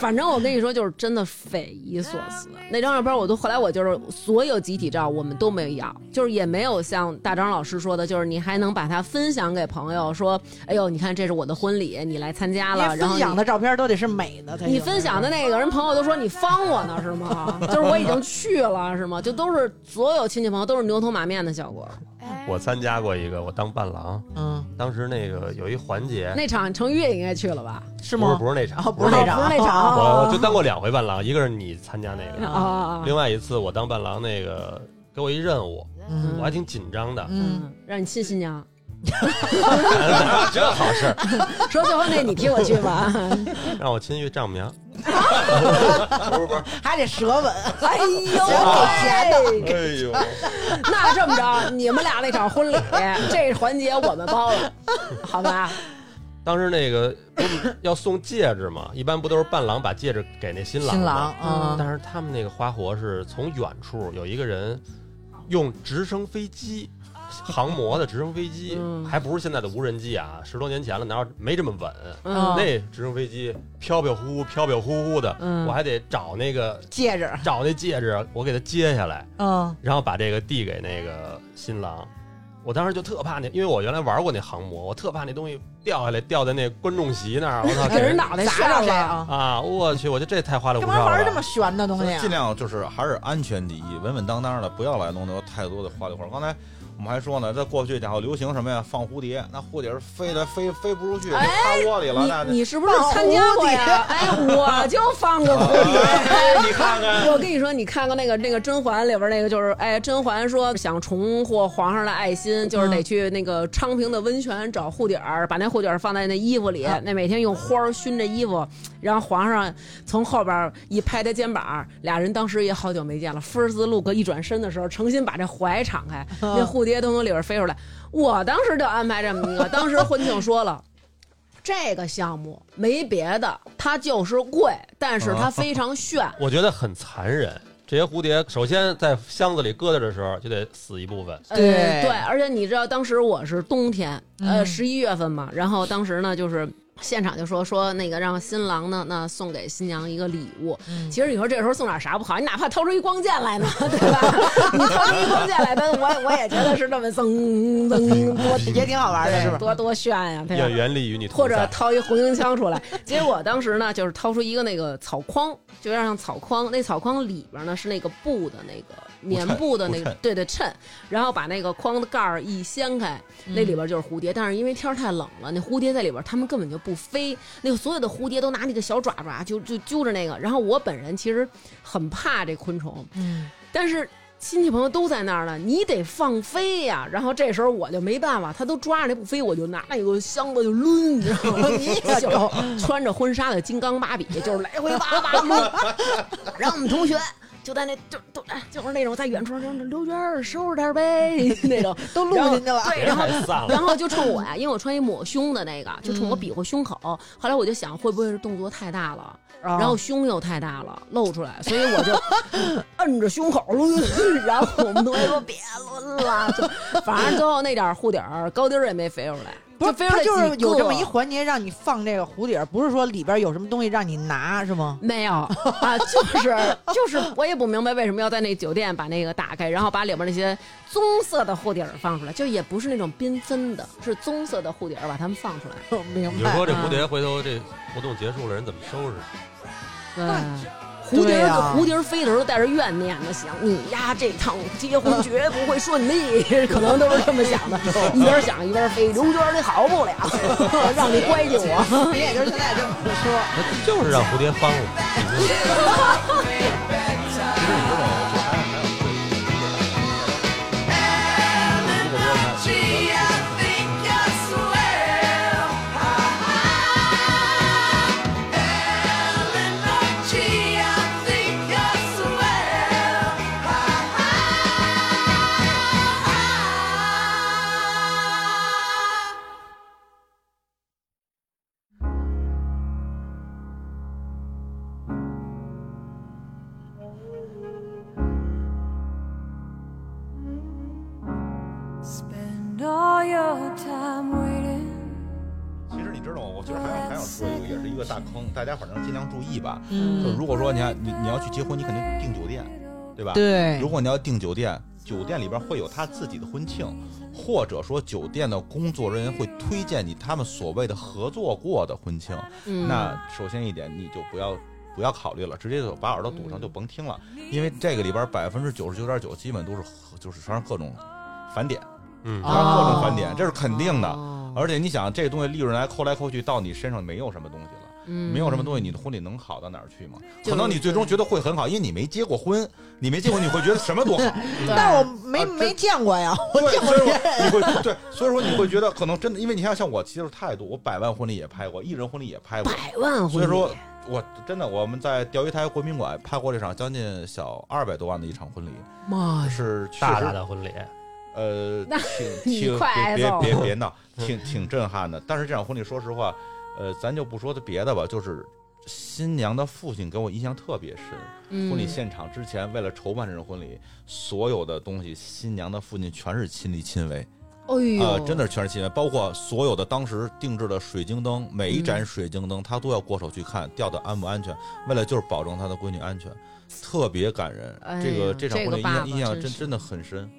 反正我跟你说，就是真的匪夷所思。那张照片我都后来我就是所有集体照我们都没有要，就是也没有像大张老师说的，就是你还能把它分享给朋友，说，哎呦，你看这是我的婚礼，你来参加了，然后你分享的照片都得是美的才。你分享的那个人朋友都说你方我呢是吗？就是我已经去了是吗？就都是所有亲戚朋友都是牛头马面的效果。我参加过一个，我当伴郎，嗯，当时那个有一环节，那场程昱也应该去了吧？是吗？不是不是那场，哦不是那场。不是那场。我我就当过两回伴郎，一个是你参加那个！另外一次我当伴郎那个给我一任务，嗯。我还挺紧张的，嗯，嗯，让你亲新娘，这好事，说最后那你替我去吧。让我亲去丈母娘，还得舌吻。哎呦 给钱喂，哎呦，那这么着，你们俩那场婚礼这环节我们包了，好吧？当时那个不是要送戒指嘛，一般不都是伴郎把戒指给那新郎？新郎，嗯，但是他们那个花活是从远处有一个人用直升飞机，航模的直升飞机，嗯还不是现在的无人机啊，十多年前了，哪有没这么稳？嗯那直升飞机飘飘忽忽、飘飘忽忽的，嗯我还得找那个戒指，找那戒指，我给它揭下来，嗯然后把这个递给那个新郎。我当时就特怕那，因为我原来玩过那航模，我特怕那东西掉下来，掉在那观众席那儿，我操，给人脑袋砸着了。啊？啊！我去，我觉得这太花里胡干嘛哨了。玩这么悬的东西啊？尽量就是还是安全第一，稳稳当当的，不要来弄得太多的花里胡哨。刚才我们还说呢，在过去家伙流行什么呀？放蝴蝶，那蝴蝶飞的飞飞不出去，哎趴窝里了。那你你是不是参加过呀？哎，我就放个蝴蝶。你看看，我跟你说，你看看那个那个甄嬛里边那个，就是哎，甄嬛说想重获皇上的爱心，就是得去那个昌平的温泉找护底儿，把那护底儿放在那衣服里，那每天用花儿熏着衣服，然后皇上从后边一拍他肩膀，俩人当时也好久没见了。First look 一转身的时候，诚心把这怀敞开，那蝴蝶都从里边飞出来。我当时就安排这么一个，当时婚庆说了。这个项目没别的，它就是贵，但是它非常炫。我觉得很残忍。这些蝴蝶，首先在箱子里搁着的时候就得死一部分，呃对对，而且你知道，当时我是冬天，呃，嗯十一月份嘛，然后当时呢，就是现场就说说那个让新郎呢，那送给新娘一个礼物。嗯其实你说这时候送点啥不好？你哪怕掏出一光剑来呢，对吧？你掏出一光剑来，但我我也觉得是那么噌噌 多也挺好玩的，是吧？多多炫呀，对吧愿？原力与你或者。掏一红缨枪出来。结果当时呢，就是掏出一个那个草筐，就有点像草筐。那草筐里边呢是那个布的那个棉布的那个对对衬，然后把那个筐的盖儿一掀开，那里边就是蝴蝶。但是因为天儿太冷了，那蝴蝶在里边，它们根本就不飞。那个所有的蝴蝶都拿那个小爪爪就就揪着那个。然后我本人其实很怕这昆虫，嗯，但是亲戚朋友都在那儿呢，你得放飞呀。然后这时候我就没办法，他都抓着那不飞，我就拿那个箱子就抡，你知道吗？你就 穿着婚纱的金刚芭比，就是来回叭叭抡。然后我们同学。就在那就都哎就是那种在远处说刘娟儿收拾点儿呗 那种都录进去了。对，然后太散了，然后就冲我呀，因为我穿一抹胸的那个，就冲我比划胸口。后来我就想，会不会是动作太大了？然然后胸又太大了，露出来，所以我就 摁着胸口抡。然后我们同学说别抡了，就反正最后那点护底儿高低儿也没飞出来，不是，他就是有这么一环节让你放这个蝴蝶，不是说里边有什么东西让你拿，是吗？没有啊，就是就是，我也不明白为什么要在那酒店把那个打开，然后把里边那些棕色的护底儿放出来，就也不是那种缤纷的，是棕色的护底儿把它们放出来。明白你说。这蝴蝶回头这活动结束了，人怎么收拾？对，蝴蝶儿、对呀蝴蝶儿飞的时候带着怨念的想，你呀这趟结婚绝不会顺利，可能都是这么想的，一边想一边飞。刘娟你好不了，让你乖敬我。你也就是现在这么说，就是让蝴蝶翻了。其实你知道吗？我觉得还想还想说一个，也是一个大坑，大家反正尽量注意吧。就嗯，如果说你看你你要去结婚，你肯定订酒店，对吧？。对如果你要订酒店，酒店里边会有他自己的婚庆，或者说酒店的工作人员会推荐你他们所谓的合作过的婚庆。嗯那首先一点，你就不要不要考虑了，直接就把耳朵堵上，就甭听了，因为这个里边百分之九十九点九基本都是就是全是各种返点，嗯各种返点，这是肯定的。哦而且你想，这东西利润来扣来扣去，到你身上没有什么东西了，嗯没有什么东西，你的婚礼能好到哪儿去吗？可能你最终觉得会很好，因为你没结过婚，你没结过，你会觉得什么都好。对 但我没啊没见过呀，我对，见过所以说别人。你会对，所以说你会觉得可能真的，因为你看像我其实态度，我百万婚礼也拍过，艺人婚礼也拍过，百万婚礼，所以说我真的我们在钓鱼台国宾馆拍过这场将近小二百多万的一场婚礼，妈呀，是确大大的婚礼，呃 挺挺别别别别闹，挺挺震撼的。但是这场婚礼说实话，呃，咱就不说的别的吧，就是新娘的父亲给我印象特别深。嗯婚礼现场之前，为了筹办这场婚礼，所有的东西，新娘的父亲全是亲力亲为。哎呦，啊，真的是全是亲为，包括所有的当时定制的水晶灯，每一嗯盏水晶灯他都要过手去看吊的安不安全，为了就是保证他的闺女安全，特别感人。哎这个这场婚礼印象印象真真的很深。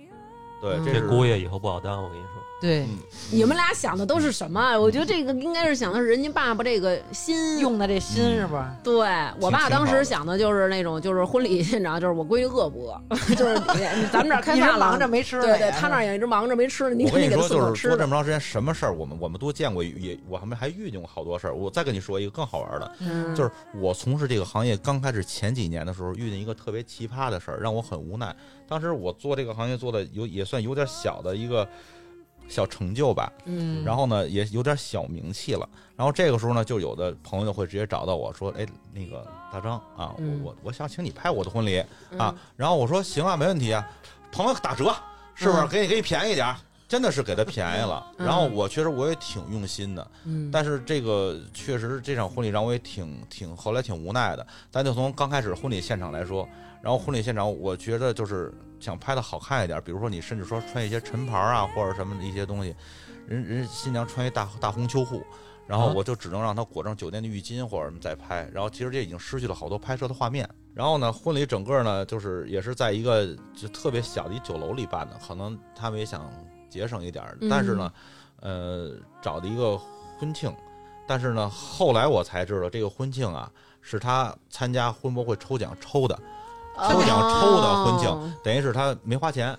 对，这姑爷以后不好当，我跟你说。对嗯你们俩想的都是什么啊？我觉得这个应该是想的是人家爸爸这个心。用的这心是不是？对我爸当时想的就是那种，就是婚礼现场，就是我闺女饿不饿，就是你咱们这儿开饭了，忙着没吃呢对对，他那儿也一直忙着没吃呢，你跟你说，就是送口吃的。做这么长时间，什么事儿我们我们都见过，也我还没还遇见过好多事儿。我再跟你说一个更好玩的，嗯就是我从事这个行业刚开始前几年的时候，遇见一个特别奇葩的事儿，让我很无奈。当时我做这个行业做的有也算有点小的一个小成就吧，嗯，然后呢也有点小名气了。然后这个时候呢，就有的朋友会直接找到我说：“哎，那个大张啊，嗯我我我想请你拍我的婚礼啊嗯。”然后我说：“行啊，没问题啊，朋友打折，是不是？嗯给你给你便宜点儿。”真的是给他便宜了，嗯。然后我确实我也挺用心的，嗯，但是这个确实这场婚礼让我也挺挺后来挺无奈的。咱就从刚开始婚礼现场来说，然后婚礼现场我觉得就是想拍的好看一点，比如说你甚至说穿一些晨袍啊或者什么的一些东西，人人新娘穿一大大红秋裤，然后啊。我就只能让她裹上酒店的浴巾或者什么再拍，然后其实这已经失去了好多拍摄的画面。然后呢，婚礼整个呢就是也是在一个就特别小的一酒楼里办的，可能他们也想节省一点儿，但是呢，呃，找的一个婚庆。但是呢，后来我才知道，这个婚庆啊，是他参加婚博会抽奖抽的，抽奖抽的婚庆，哦等于是他没花钱。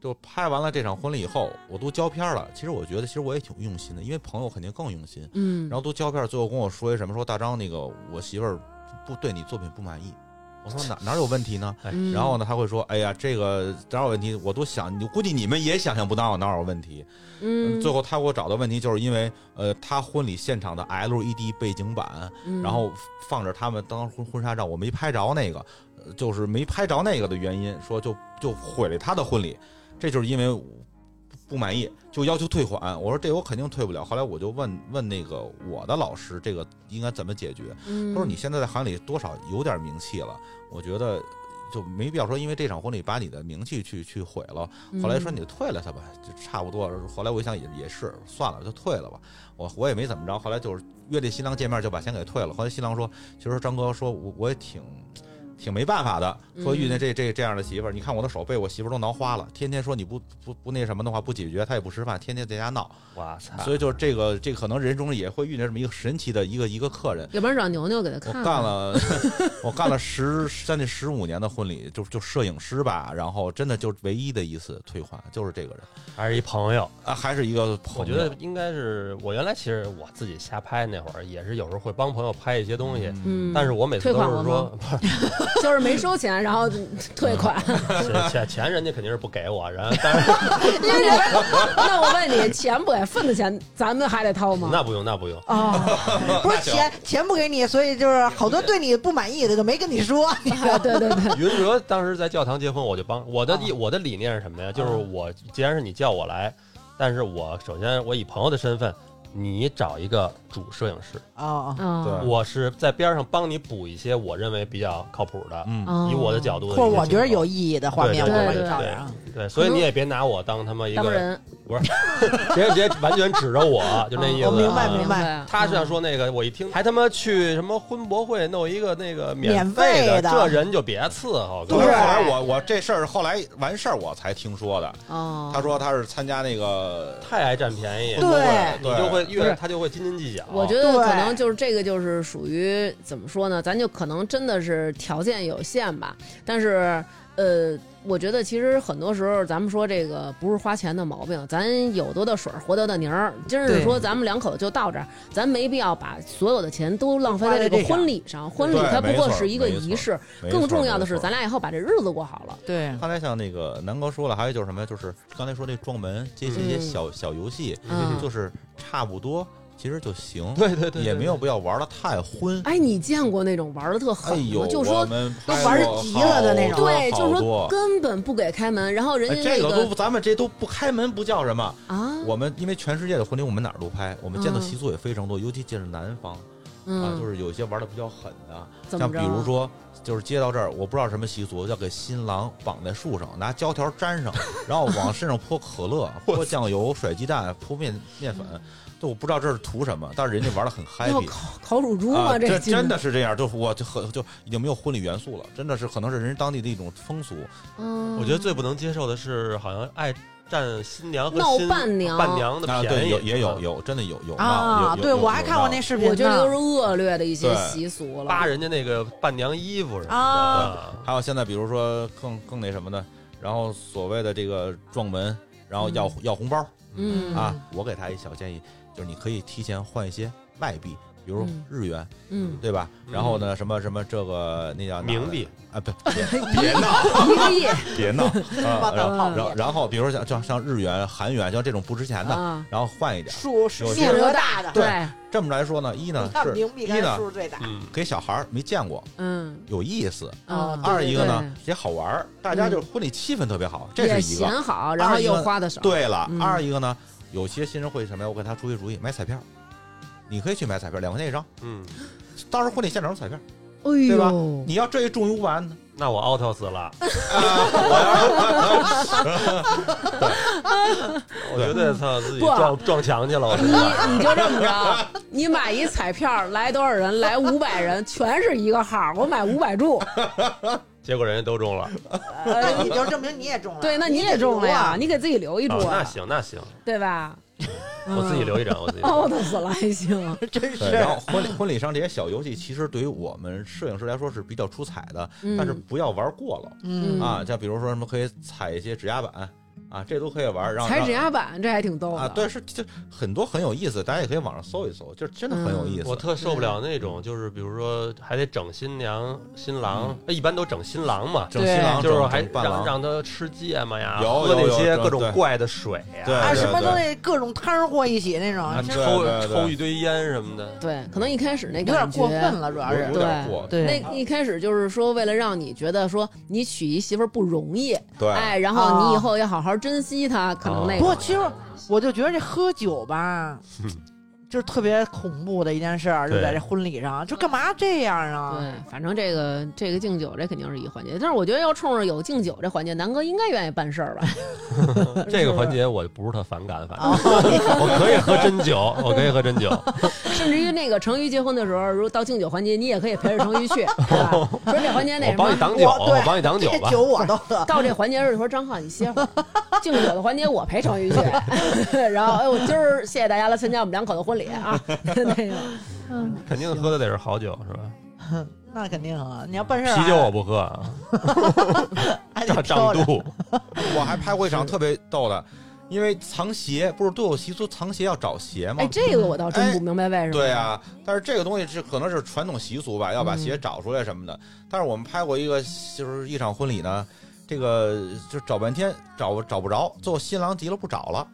就拍完了这场婚礼以后，我都胶片了。其实我觉得，其实我也挺用心的，因为朋友肯定更用心。嗯，然后都胶片，最后跟我说一什么，说大张那个我媳妇儿不对你作品不满意。我说哪哪有问题呢？嗯然后呢，他会说，哎呀，这个哪有问题？我都想，你估计你们也想象不到哪有问题。嗯，最后他给我找的问题，就是因为呃，他婚礼现场的 LED 背景板，嗯然后放着他们当婚婚纱照，我没拍着那个，呃就是没拍着那个的原因，说就就毁了他的婚礼，这就是因为不不满意，就要求退款。我说这我肯定退不了。后来我就问问那个我的老师，这个应该怎么解决？嗯他说你现在在行里多少有点名气了，我觉得。就没必要说，因为这场婚礼把你的名气去去毁了。嗯后来说你就退了他吧，就差不多。后来我一想也也是，算了，就退了吧。我我也没怎么着。后来就是约这新郎见面就把钱给退了。后来新郎说，其实张哥说我我也挺挺没办法的，说遇见这这这样的媳妇儿，你看我的手被我媳妇儿都挠花了，天天说你不不不那什么的话不解决，她也不吃饭，天天在家闹。哇塞！所以就是这个这个可能人中也会遇见这么一个神奇的一个一个客人。要不然让牛牛给他我。干了，我干了十将近十五年的婚礼，就就摄影师吧，然后真的就唯一的一次退款就是这个人还是一朋友，啊，还是一个朋友。我觉得应该是我原来其实我自己瞎拍那会儿，也是有时候会帮朋友拍一些东西，嗯，但是我每次都是说，不 是 就是没收钱，然后退款。钱钱钱人家肯定是不给我，然后但是 那我问你，钱不给，份子钱咱们还得掏吗？那不用那不用，哦，不是钱钱不给你，所以就是好多对你不满意的就没跟你说。啊对对对，云哲当时在教堂结婚，我就帮我的我的理念是什么呀？就是我既然是你叫我来，但是我首先我以朋友的身份你找一个主摄影师，啊，啊，对。我是在边上帮你补一些我认为比较靠谱的，嗯，哦以我的角度的一或者些情况，我觉得有意义的画面，我对帮对对你照点啊。对，所以你也别拿我当他妈一个，当人，直接直接完全指着我，就那意思。我明白啊明白。白他是想说那个，我一听还他妈去什么婚博会弄一个那个免费费的。这人就别伺候。对。后来我我这事儿后来完事儿我才听说的，哦，他说他是参加那个太爱占便宜，对。对你就会越他就会斤斤计较。我觉得可能就是这个，就是属于怎么说呢？咱就可能真的是条件有限吧。但是，呃，我觉得其实很多时候咱们说这个不是花钱的毛病，咱有多的水儿活多的泥儿。真是对说咱们两口子就到这儿，咱没必要把所有的钱都浪费在这个婚礼上。婚礼它不过是一个仪式，更重要的是咱俩以后把这日子过好了。对，刚才像那个南哥说了，还有就是什么呀？就是刚才说那撞门这些一些嗯小小游戏，嗯就是差不多，其实就行。对对对，也没有必要玩的太昏。哎，你见过那种玩的特狠的，就我说们都玩急了的那种对，就是说根本不给开门，然后人哎家这个都咱们这都不开门不叫什么？啊，我们因为全世界的婚礼我们哪儿都拍，我们见的嗯习俗也非常多，尤其见着南方啊，嗯，就是有些玩的比较狠的，像比如说，就是接到这儿，我不知道什么习俗，要给新郎绑在树上，拿胶条粘上，然后往身上泼可乐、泼酱油、甩鸡蛋、泼面面粉，就我不知道这是图什么，但是人家玩的很 要 happy。烤烤乳猪吗？啊，这这真的是这样，就我就很就已经没有婚礼元素了，真的是可能是人当地的一种风俗。嗯，我觉得最不能接受的是，好像爱占新娘和伴娘伴娘的啊，便宜，对，有也有有，真的有有啊，对有我还看过那视频。我觉得都是恶劣的一些习俗了。扒人家那个伴娘衣服什么的啊还有现在比如说更更那什么的，然后所谓的这个撞门，然后要要红包嗯啊，我给他一小建议，就是你可以提前换一些外币，比如嗯。日元，嗯，对吧？嗯。然后呢，什么什么这个那叫冥币。啊，不，别 别闹，一个亿别闹啊！往然后然后然后比如像像像日元、韩元，像这种不值钱的，啊，然后换一点。数数额大的，对，这么来说呢，一呢是冥币看一呢数最大。嗯，给小孩儿没见过嗯。有意思，啊，二一个呢也好玩儿，大家就是婚礼气氛特别好，这是一个。钱好，然后又花的少。对了，嗯。二一个呢，有些新人会什么呀？我给他出一主意，买彩票，你可以去买彩票，两块钱一张，嗯，到时候婚礼现场有彩票，哎对吧？呦，你要这一中一五万呢？那我 out 死了，我绝 对。操自己撞撞墙去了，你你就这么着，你买一彩票，来多少人？来五百人，全是一个号，我买五百注。结果人家都中了，那你就证明你也中了。对，那你也中了呀，你给自己留一注啊那啊，行那行，对吧？我自己留一张，我自己留。哦，他死了还行。真对，是然后婚礼婚礼上这些小游戏，其实对于我们摄影师来说是比较出彩的，嗯但是不要玩过了嗯啊。像比如说什么可以踩一些指压板啊，这都可以玩。让踩指压板，这还挺逗的。啊，对，是就很多很有意思，大家也可以网上搜一搜，就是真的很有意思。我特受不了那种，就是比如说还得整新娘新郎，一般都整新郎嘛，整新郎就是还让让他吃芥末呀，喝那些各种怪的水对呀，啊，什么都得各种汤儿和一起那种抽抽一堆烟什么的。对，可能一开始那有点过分了，主要是有点过。对那一开始就是说，为了让你觉得说你娶一媳妇儿不容易，对，哎，然后你以后要好好珍惜它，可能那个。不过其实我就觉得这喝酒吧，就是特别恐怖的一件事儿，就在这婚礼上，就干嘛这样啊？对，反正这个这个敬酒这肯定是一环节，但是我觉得要冲着有敬酒这环节，南哥应该愿意办事儿吧？这个环节我不是特反感，反正 我可以喝真酒，我可以喝真酒。甚至于那个成瑜结婚的时候，如果到敬酒环节，你也可以陪着成瑜去，是吧？说这环节那我什么。帮你挡酒，我对帮你挡酒吧。这酒我都喝。到这环节时候，说张浩，你歇会儿。敬酒的环节我陪成瑜去，然后哎，我今儿谢谢大家来参加我们两口子婚礼啊，那个，肯定喝的得是好酒，是吧？那肯定啊！你要办事儿啤酒我不喝啊，还得胀挑着。胀肚。我还拍过一场特别逗的，因为藏鞋不是都有习俗藏鞋要找鞋吗哎，？这个我倒真不明白为什么。对啊，但是这个东西是可能是传统习俗吧，要把鞋找出来什么的。但是我们拍过一个就是一场婚礼呢，这个就找半天找找不着，最后新郎急了不找了，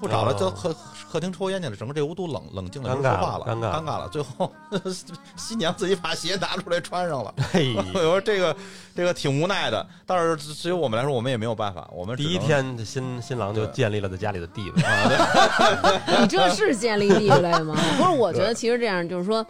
不找了，哦就客客厅抽烟去了，整个这屋都冷冷静了，没尴尬人说话了，尴尬尴尬了。最后 新娘自己把鞋拿出来穿上了，嘿，我说这个这个挺无奈的，但是对于我们来说，我们也没有办法，我们第一天新新郎就建立了在家里的地位。你这是建立地位吗？不是，我觉得其实这样就是说。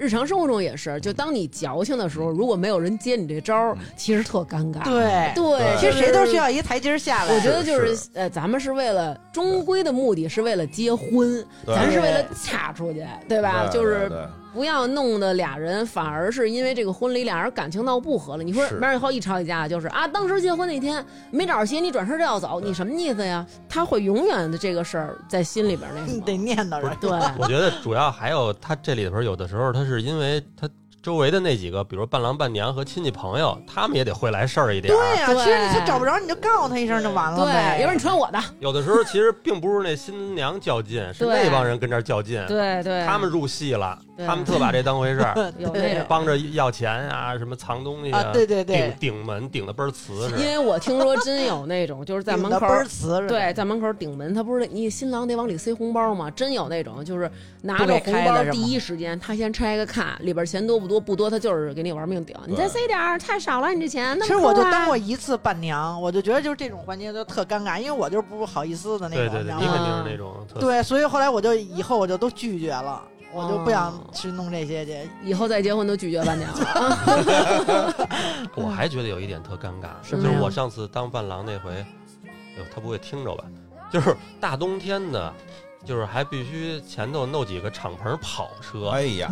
日常生活中也是，就当你矫情的时候，如果没有人接你这招儿，其实特尴尬。对，对，其实谁都需要。一个台阶下来。我觉得就是是呃，咱们是为了终归的目的是为了结婚，对咱是为了嫁出去，对吧？就是不要弄得俩人反而是因为这个婚礼俩人感情闹不和了。你说是没准以后一吵一架就是啊，当时结婚那天没找着鞋，你转身就要走，你什么意思呀？他会永远的这个事儿在心里边那 什么。你得念叨着。对，我觉得主要还有他这里头有的时候他是因为他周围的那几个，比如伴郎伴娘和亲戚朋友，他们也得会来事儿一点。对呀、对其实你他找不着，你就告诉他一声就完了对，呗。要不然你穿我的。有的时候其实并不是那新娘较劲，是那帮人跟这儿较劲。对对，他们入戏了，对他们特把这当回事儿，有那种。帮着要钱啊，什么藏东西啊，对对对顶，顶门顶的倍儿瓷实。因为我听说真有那种，就是在门口倍儿瓷实。对，在门口顶门，他不是你新郎得往里塞红包吗？真有那种，就是拿着红包的第一时间，他先拆个看里边钱多不多，不多他就是给你玩命顶。你再塞点儿，太少了，你这钱。那其实我就当过一次伴娘，我就觉得就是这种环节就特尴尬，因为我就是不好意思的那种，对对对，你知道吗？你肯定是那种对，所以后来我就以后我就都拒绝了，我就不想哦去弄这些去。以后再结婚都拒绝伴娘了。我还觉得有一点特尴尬，就是我上次当伴郎那回，哎呦，他不会听着吧？就是大冬天的，就是还必须前头弄几个敞篷跑车，哎呀，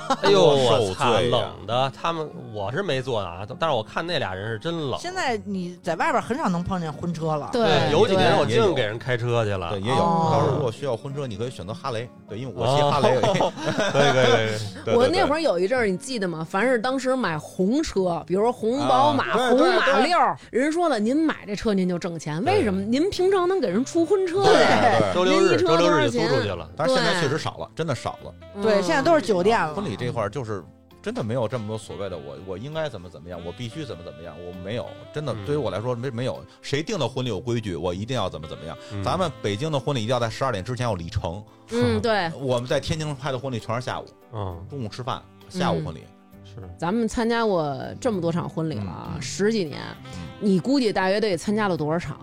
哎呦，我操，冷的，他们我是没坐啊，但是我看那俩人是真冷。现在你在外边很少能碰见婚车了。对有几年我净给人开车去了对，。也有。哦到时候如果需要婚车，你可以选择哈雷，对，因为我骑哈雷。可以可以可以，对我那会儿儿有一阵儿，你记得吗？凡是当时买红车，比如说红宝马、红对对马六，人说了，您买这车您就挣钱，为什么？您平常能给人出婚车对去？对周六日您一车周六日就租出去了。但是现在确实少了，真的少了。对，嗯现在都是酒店了。婚礼这块儿就是真的没有这么多所谓的我我应该怎么怎么样，我必须怎么怎么样，我没有。真的嗯对于我来说没没有谁定的婚礼有规矩，我一定要怎么怎么样。嗯咱们北京的婚礼一定要在十二点之前要礼成，嗯，对，我们在天津拍的婚礼全是下午，嗯，中午吃饭，下午婚礼。是咱们参加过这么多场婚礼了十几年嗯，你估计大约得参加了多少场？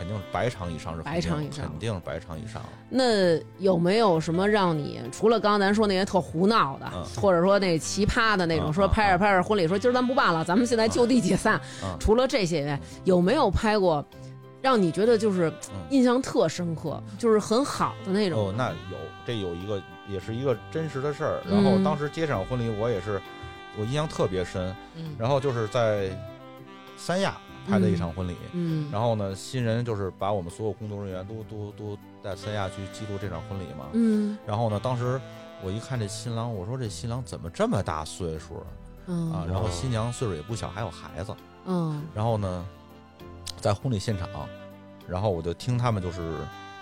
肯定是百场以上是百场以上肯定是百场以上。那有没有什么让你除了刚刚咱说那些特胡闹的，嗯或者说那奇葩的那种，嗯说拍着拍着婚礼说今儿咱不办了，咱们现在就地解散。嗯除了这些以外，有没有拍过让你觉得就是嗯印象特深刻，就是很好的那种？哦，那有这有一个也是一个真实的事儿。然后嗯当时接这场婚礼，我也是我印象特别深。嗯，然后就是在三亚拍的一场婚礼。嗯，然后呢，新人就是把我们所有工作人员都都都带三亚去记录这场婚礼嘛。嗯然后呢，当时我一看这新郎，我说这新郎怎么这么大岁数啊？嗯啊，然后新娘岁数也不小，还有孩子。嗯然后呢，在婚礼现场，然后我就听他们就是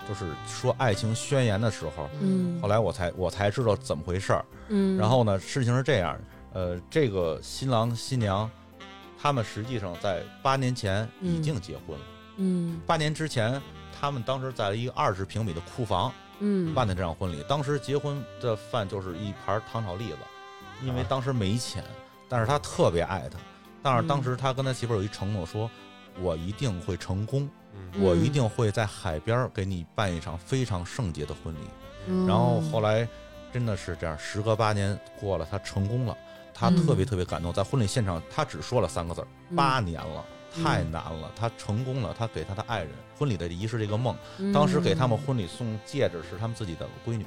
就是说爱情宣言的时候，嗯后来我才我才知道怎么回事儿。嗯，然后呢，事情是这样，呃，这个新郎新娘，他们实际上在八年前已经结婚了。嗯八年之前，他们当时在一个二十平米的库房嗯办的这场婚礼。当时结婚的饭就是一盘糖炒栗子，因为当时没钱，但是他特别爱她。但是当时他跟他媳妇儿有一承诺，说我一定会成功，嗯我一定会在海边给你办一场非常圣洁的婚礼。嗯然后后来真的是这样，时隔八年过了，他成功了，他特别特别感动。在婚礼现场，他只说了三个字儿：嗯八年了。太难了，他成功了，他给他的爱人婚礼的仪式这个梦，嗯当时给他们婚礼送戒指是他们自己的闺女，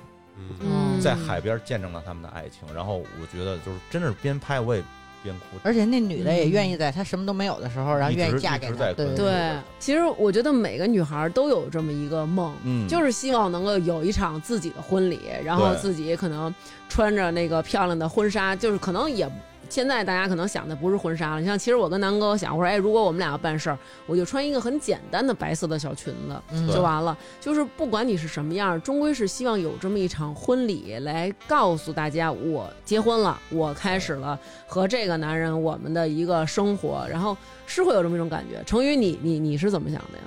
在海边见证了他们的爱情。然后我觉得就是真是边拍我也边哭，而且那女的也愿意在她什么都没有的时候，然后愿意嫁给他。对对对，其实我觉得每个女孩都有这么一个梦，嗯，就是希望能够有一场自己的婚礼，然后自己可能穿着那个漂亮的婚纱，就是可能也。现在大家可能想的不是婚纱了，你像其实我跟南哥想，我说哎，如果我们俩要办事儿，我就穿一个很简单的白色的小裙子嗯就完了。就是不管你是什么样，终归是希望有这么一场婚礼来告诉大家，我结婚了，我开始了和这个男人我们的一个生活，然后是会有这么一种感觉。成宇，你你你是怎么想的呀？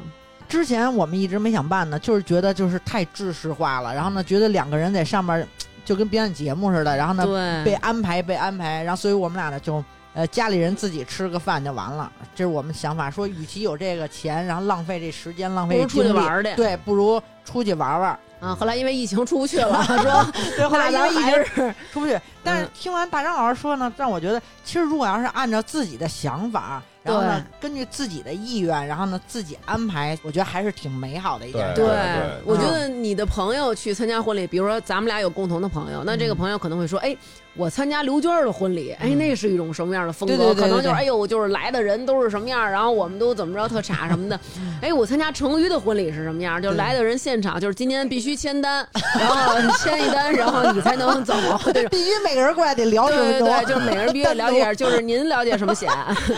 之前我们一直没想办呢，就是觉得就是太制式化了，然后呢，觉得两个人在上面就跟表演节目似的，然后呢被，安排被安排，然后所以我们俩呢就呃家里人自己吃个饭就完了，这是我们想法。说与其有这个钱，然后浪费这时间，浪费出去玩儿去对，不如出去玩玩。啊，后来因为疫情出不去了，说对，后来因为疫情出不去。但是嗯听完大张老师说呢，让我觉得，其实如果要是按照自己的想法，然后呢，根据自己的意愿，然后呢自己安排，我觉得还是挺美好的一件事。对对对，我觉得你的朋友去参加婚礼，比如说咱们俩有共同的朋友，那这个嗯朋友可能会说，哎，我参加刘娟儿的婚礼，哎，嗯那是一种什么样的风格？对对对可能就是，哎呦，就是来的人都是什么样，然后我们都怎么着特傻什么的。哎，我参加成瑜的婚礼是什么样？就是来的人现场就是今天必须签单，然后签一单，然后你才能走。必须每个人过来得聊十分钟，对对对，就是每个人必须得了解，就是您了解什么险，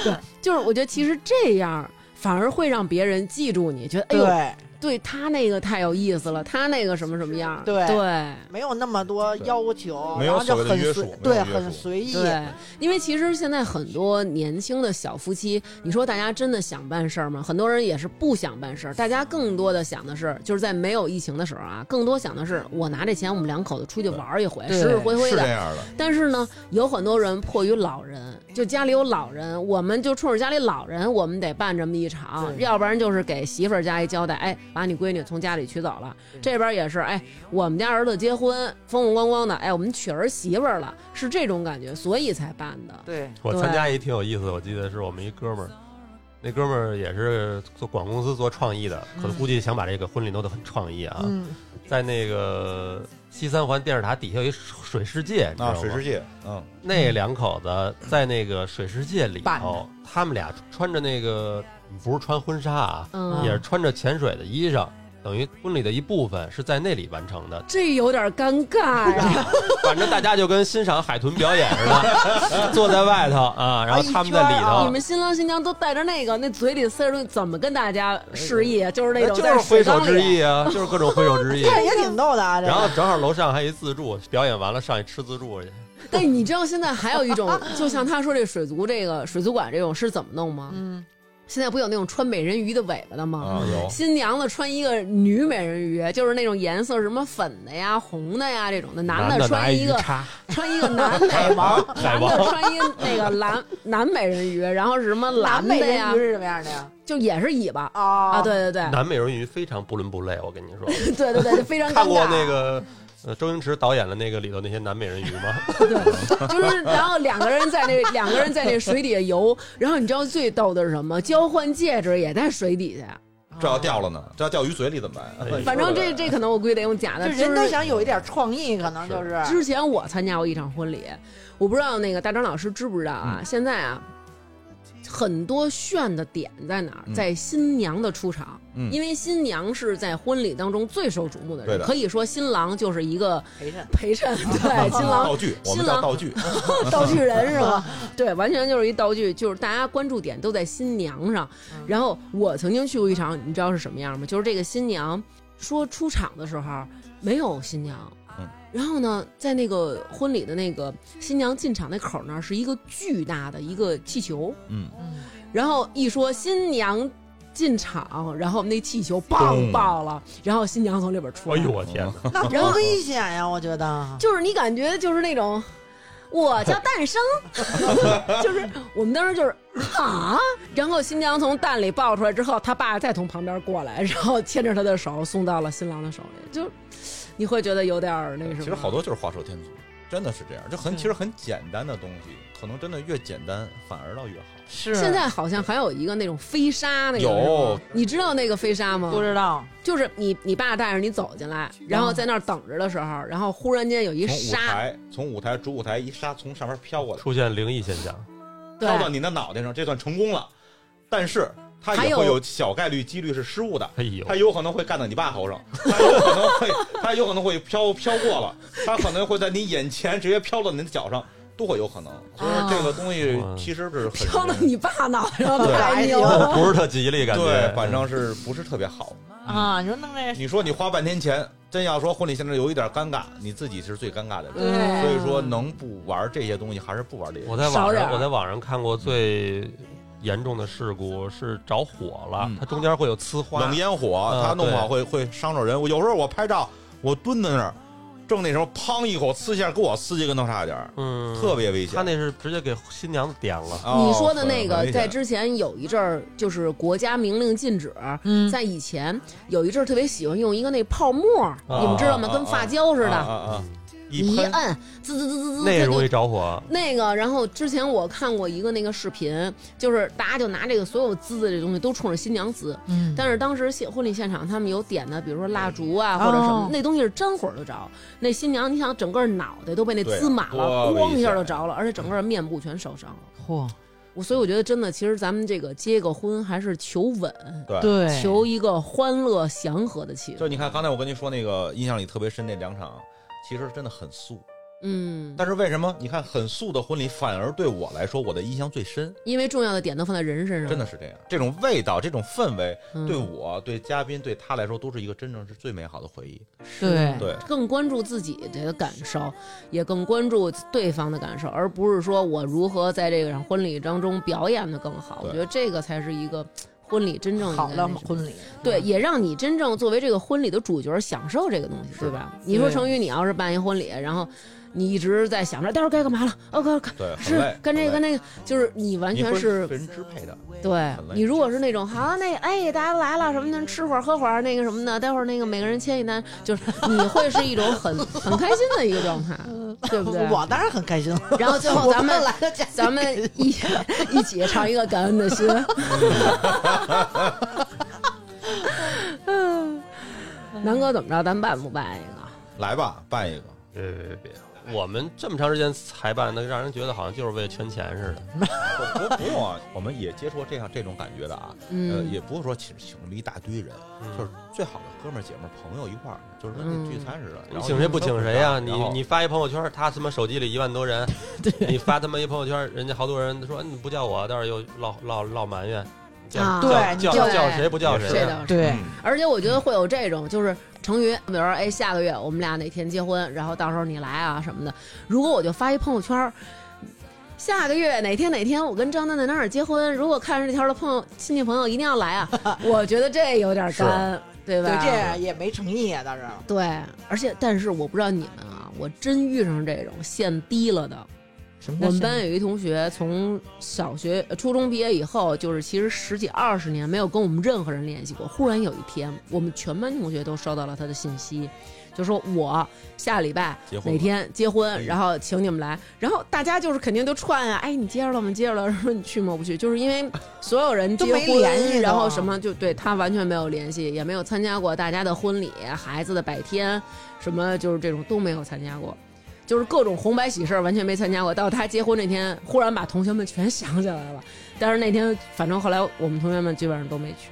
对，就是我觉得其实这样反而会让别人记住你，觉得哎呦，对，他那个太有意思了，他那个什么什么样，对对没有那么多要求，然后就很随对，很随意。对，因为其实现在很多年轻的小夫妻，你说大家真的想办事儿吗？很多人也是不想办事儿，大家更多的想的是，就是在没有疫情的时候啊，更多想的是我拿这钱，我们两口子出去玩一回，对实实惠惠的。是这样的。但是呢，有很多人迫于老人，就家里有老人，我们就冲着家里老人，我们得办这么一场，要不然就是给媳妇儿家一交代，哎，把你闺女从家里娶走了。这边也是，哎，我们家儿子结婚风风光光的，哎，我们娶儿媳妇了，是这种感觉，所以才办的。对，我参加一挺有意思的，我记得是我们一哥们儿，那哥们儿也是做广告公司做创意的，可能估计想把这个婚礼弄得很创意啊。嗯，在那个西三环电视塔底下有一水世界，你知道啊，吗？水世界，嗯，那两口子在那个水世界里头，他们俩穿着那个不是穿婚纱啊，嗯也是穿着潜水的衣裳，等于婚礼的一部分是在那里完成的。这有点尴尬呀。反正大家就跟欣赏海豚表演似的，坐在外头啊，然后他们在里头，你们新郎新娘都带着那个，那嘴里塞着东西，怎么跟大家示意啊？就是那种在就是挥手之里，意啊，就是各种挥手之意。这也挺逗的啊。这然后正好楼上还一自助，表演完了上去吃自助去。但你知道现在还有一种，就像他说这水族这个水族馆这种是怎么弄吗？嗯，现在不有那种穿美人鱼的尾巴的吗？啊有，新娘子穿一个女美人鱼，就是那种颜色什么粉的呀、红的呀这种的，男的穿一个，穿一个南美 王，男的穿一个那个蓝男美人鱼，然后是什么蓝蓝的呀？美人鱼，是什么样的呀？就也是尾巴。啊啊，对对对，男美人鱼非常不伦不类，我跟你说，对 对对，非常尴尬。看过那个呃周星驰导演的那个里头那些男美人鱼吗？对，就是然后两个人在那两个人在那水底下游，然后你知道最逗的是什么？交换戒指也在水底下，这要掉了呢，这要掉鱼嘴里怎么办？哎反正这这可能我估计得用假的，就人都想有一点创意，可能就是之前我参加过一场婚礼，我不知道那个大张老师知不知道啊？现在啊，很多炫的点在哪儿？嗯在新娘的出场，嗯因为新娘是在婚礼当中最受瞩目的人，的可以说新郎就是一个陪衬。陪衬，对，新郎道具，新郎道具，道具人是吧？对，完全就是一道具，就是大家关注点都在新娘上。然后我曾经去过一场，你知道是什么样吗？就是这个新娘说出场的时候没有新娘，嗯然后呢，在那个婚礼的那个新娘进场那口那儿是一个巨大的一个气球，嗯，然后一说新娘。进场，然后那气球棒爆了，然后新娘从里边出来，哎呦我天哪！那多危险呀！我觉得。就是你感觉就是那种，我叫诞生，就是我们当时就是啊，然后新娘从蛋里抱出来之后，他爸再从旁边过来，然后牵着她的手送到了新郎的手里，就你会觉得有点儿那什么。其实好多就是画蛇添足，真的是这样，就很其实很简单的东西，可能真的越简单反而倒越好。是。现在好像还有一个那种飞沙，那个有。你知道那个飞沙吗？不知道，就是你你爸带着你走进来，然后在那儿等着的时候，然后忽然间有一从舞沙，台从舞台主舞台一沙从上面飘过来，出现灵异现象，对飘到你的脑袋上，这算成功了。但是他也会有小概率几率是失误的，哎呦。它，有可能会干到你爸头上，他有可能会他有可能会飘飘过了，他可能会在你眼前直接飘到你的脚上，都会有可能。所以说这个东西其实是很飘到你爸脑袋上，对太牛了。不是特吉利感觉。对，反正是不是特别好。啊！你说弄这你说你花半天钱，真要说婚礼现在有一点尴尬，你自己是最尴尬的人。对所以说能不玩这些东西还是不玩这些。我在网上我在网上看过最严重的事故是着火了嗯，它中间会有呲花冷，烟火，它弄不好会会伤着人。我有时候我拍照，我蹲在那儿，正那时候，砰一口呲一下，给我司机跟头差点儿，嗯，特别危险。他那是直接给新娘子点了，哦你说的那个，在之前有一阵儿，就是国家明令禁止。嗯在以前有一阵儿特别喜欢用一个那泡沫，啊你们知道吗？啊跟发胶似啊的，啊啊！你一喷，一摁，滋滋滋滋滋，那个容易着火。那个。然后之前我看过一个那个视频，就是大家就拿这个所有滋的这东西都冲着新娘滋。嗯，但是当时现婚礼现场他们有点的，比如说蜡烛啊或者什么哦，那东西是真火就着。那新娘，你想整个脑袋都被那滋满了，咣一下就着了，而且整个面部全烧伤了。嚯，我所以我觉得真的，其实咱们这个结个婚还是求稳，对。求一个欢乐祥和的气氛。就你看，刚才我跟您说那个印象里特别深那两场，其实真的很素。嗯，但是为什么你看很素的婚礼，反而对我来说我的印象最深？因为重要的点都放在人身上，真的是这样，这种味道，这种氛围，嗯对我、对嘉宾、对他来说，都是一个真正是最美好的回忆。对对，更关注自己的感受，也更关注对方的感受，而不是说我如何在这个场婚礼当中表演的更好。我觉得这个才是一个婚礼真正好的婚礼，对，也让你真正作为这个婚礼的主角享受这个东西，对吧？你说对。成宇，你要是办一婚礼，然后你一直在想着待会儿该干嘛了，OK，对，是累，很累跟这个跟那个，就是你完全是被人支配的。对你如果是那种好，那哎大家来了什么的，吃会儿喝会儿那个什么的，待会儿那个每个人签一单，就是你会是一种很很开心的一个状态，对不对？我当然很开心了。然后最后咱们来的咱们一一起唱一个感恩的心。南哥怎么着？咱办不办一个？来吧，办一个。别别别别！我们这么长时间才办的，让人觉得好像就是为了圈钱似的。不不用啊，我们也接触过这样这种感觉的啊。呃，嗯也不是说请请那么一大堆人，嗯就是最好的哥们儿姐们儿朋友一块儿，就是跟那聚餐似的。你请谁不请谁呀、你你发一朋友圈，他他妈手机里一万多人，你发他妈一朋友圈，人家好多人说你不叫我，到时候又唠唠唠埋怨，叫啊叫对叫对叫谁不叫谁啊？这倒是。对嗯而且我觉得会有这种，就是成云，比如说，哎，下个月我们俩哪天结婚，然后到时候你来啊什么的。如果我就发一朋友圈，下个月哪天哪天我跟张丹在哪儿结婚，如果看着这条的朋友亲戚朋友一定要来啊，我觉得这有点干，对吧？对，这也没诚意啊，倒是。对，而且但是我不知道你们啊，我真遇上这种线低了的。什么我们班有一同学从小学、呃初中毕业以后，就是其实十几二十年没有跟我们任何人联系过。忽然有一天，我们全班同学都收到了他的信息，就说我下礼拜哪天结哎婚，然后请你们来。然后大家就是肯定都串啊，哎，你接着了吗？接着了，说你去吗？我不去，就是因为 所有人都没联系然后什么就对他完全没有联系，也没有参加过大家的婚礼、孩子的百天，什么就是这种都没有参加过。就是各种红白喜事儿完全没参加过，到他结婚那天，忽然把同学们全想起来了。但是那天，反正后来我们同学们基本上都没去。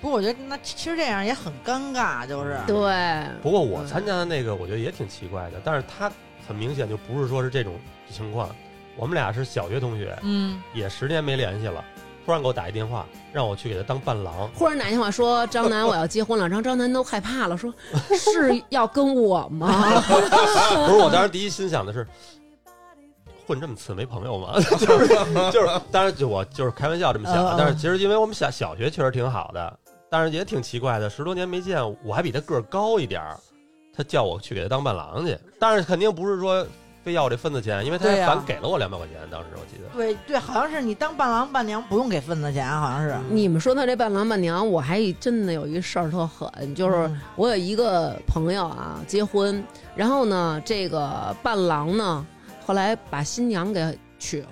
不过我觉得那其实这样也很尴尬，就是对，不过我参加的那个，我觉得也挺奇怪的，但是他很明显就不是说是这种情况。我们俩是小学同学，嗯，也十年没联系了，突然给我打一电话，让我去给他当伴郎。忽然打电话说张楠我要结婚了，然后张楠都害怕了，说 是要跟我吗？不是，我当时第一心想的是，混这么次没朋友吗？就是就是，当然就我就是开玩笑这么想但是其实因为我们小小学确实挺好的，但是也挺奇怪的，十多年没见，我还比他个儿高一点儿，他叫我去给他当伴郎去，但是肯定不是说非要我这份子钱，因为他反给了我两百块钱，当时我记得。对对，好像是你当伴郎伴娘不用给份子钱，好像是。你们说他这伴郎伴娘，我还真的有一事儿特狠，就是嗯我有一个朋友啊结婚，然后呢，这个伴郎呢，后来把新娘给娶了。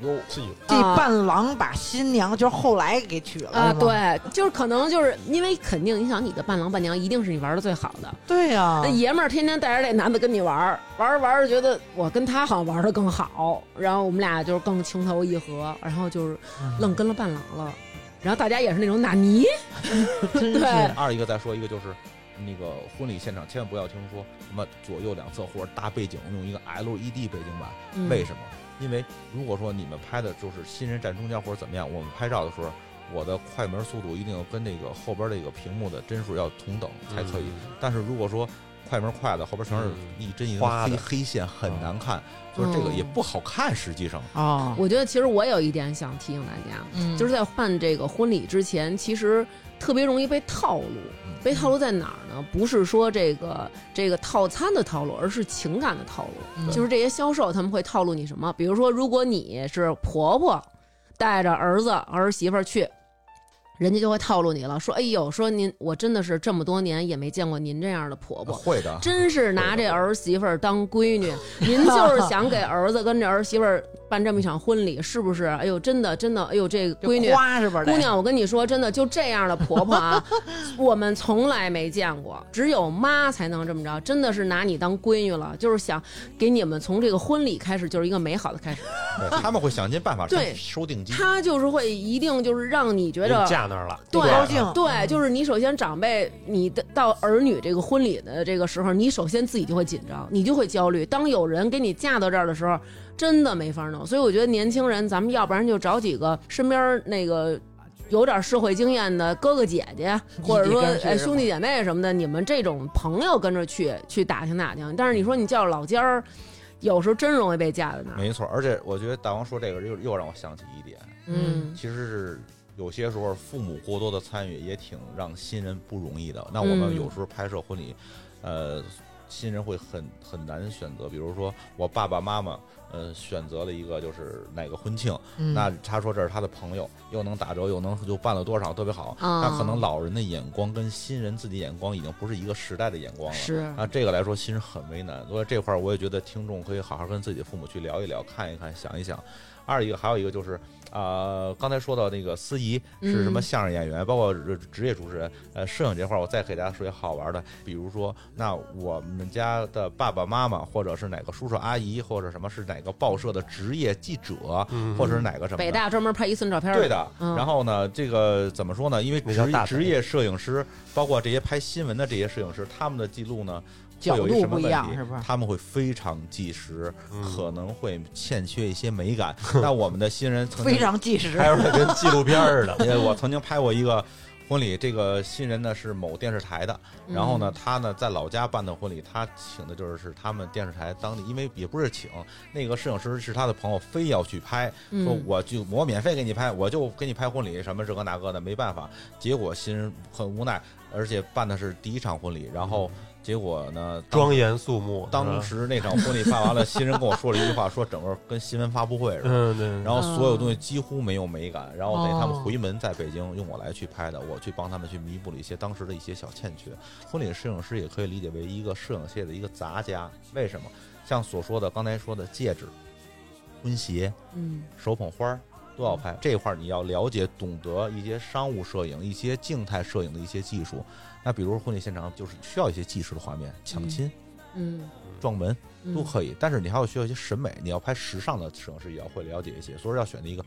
哟，自己这啊。伴郎把新娘就是后来给娶了啊，对，就是可能就是因为肯定，你想你的伴郎伴娘一定是你玩的最好的，对呀。那，爷们儿天天带着这男的跟你玩儿，玩着玩着觉得我跟他好像玩的更好，然后我们俩就是更情投意合，然后就是愣跟了伴郎了，然后大家也是那种纳尼，对二一个再说一个就是。那个婚礼现场千万不要听说什么左右两侧或者大背景用一个 LED 背景板，嗯。为什么？因为如果说你们拍的就是新人站中间或者怎么样，我们拍照的时候，我的快门速度一定要跟那个后边那个屏幕的帧数要同等才可以。嗯但是如果说快门快的，后边全是嗯一针一花的黑黑线，很难看，就是这个嗯也不好看，实际上。哦，我觉得其实我有一点想提醒大家，嗯就是在办这个婚礼之前，其实特别容易被套路。被套路在哪儿呢？不是说这个这个套餐的套路，而是情感的套路。嗯就是这些销售他们会套路你什么？比如说，如果你是婆婆带着儿子儿媳妇儿去。人家就会套路你了，说：“哎呦，说您我真的是这么多年也没见过您这样的婆婆，会的，真是拿这儿媳妇儿当闺女，您就是想给儿子跟这儿媳妇儿办这么一场婚礼，是不是？哎呦，真的真的，哎呦，这闺女花是吧？姑，娘，我跟你说，真的就这样的婆婆啊，我们从来没见过，只有妈才能这么着，真的是拿你当闺女了，就是想给你们从这个婚礼开始就是一个美好的开始，对他们会想尽办法对收定金。他就是会一定就是让你觉给着你架那儿了，对高兴对，就是你首先长辈，你的到儿女这个婚礼的这个时候，你首先自己就会紧张，你就会焦虑。当有人给你嫁到这儿的时候，真的没法弄。所以我觉得年轻人，咱们要不然就找几个身边那个。有点社会经验的哥哥姐姐，或者说兄弟姐妹什么的，你们这种朋友跟着去去打听打听。但是你说你叫老尖儿，有时候真容易被架在那儿。没错，而且我觉得大王说这个又又让我想起一点，嗯其实是有些时候父母过多的参与也挺让新人不容易的。那我们嗯有时候拍摄婚礼，呃，新人会很很难选择，比如说我爸爸妈妈，呃，选择了一个就是哪个婚庆，嗯那他说这是他的朋友，又能打折，又能就办了多少，特别好。啊那可能老人的眼光跟新人自己眼光已经不是一个时代的眼光了。是那这个来说，新人很为难。所以这块儿我也觉得听众可以好好跟自己的父母去聊一聊，看一看，想一想。二一个还有一个就是，啊，刚才说到那个司仪是什么嗯相声演员，包括职职业主持人，呃，摄影这块儿，我再给大家说一个好玩的，比如说，那我们家的爸爸妈妈，或者是哪个叔叔阿姨，或者什么是哪个报社的职业记者，嗯。或者是哪个什么北大专门拍一寸照片儿对的，嗯。然后呢，这个怎么说呢？因为职业摄影师，包括这些拍新闻的这些摄影师，他们的记录呢，角会有度不一什么问题样是不是他们会非常计时，嗯可能会欠缺一些美感。那我们的新人曾经非常计时，拍出来跟纪录片似的。呃，我曾经拍过一个婚礼，这个新人呢是某电视台的，然后呢，嗯他呢在老家办的婚礼，他请的就是是他们电视台当地，因为也不是请，那个摄影师是他的朋友，非要去拍，说嗯我就我免费给你拍，我就给你拍婚礼，什么这个那个的，没办法。结果新人很无奈，而且办的是第一场婚礼，然后结果呢，庄严肃穆，当时那场婚礼办完了，新人跟我说了一句话，说整个跟新闻发布会似的。嗯对，然后所有东西几乎没有美感，然后等于他们哦回门在北京用我来去拍的，我去帮他们去弥补了一些当时的一些小欠缺。婚礼摄影师也可以理解为一个摄影界的一个杂家，为什么？像所说的刚才说的戒指、婚鞋、嗯手捧花儿都要拍，这块儿你要了解、懂得一些商务摄影、一些静态摄影的一些技术。那比如婚礼现场就是需要一些纪实的画面，抢亲、嗯撞门嗯都可以，但是你还要需要一些审美，你要拍时尚的摄影师也要会了解一些，所以要选择一个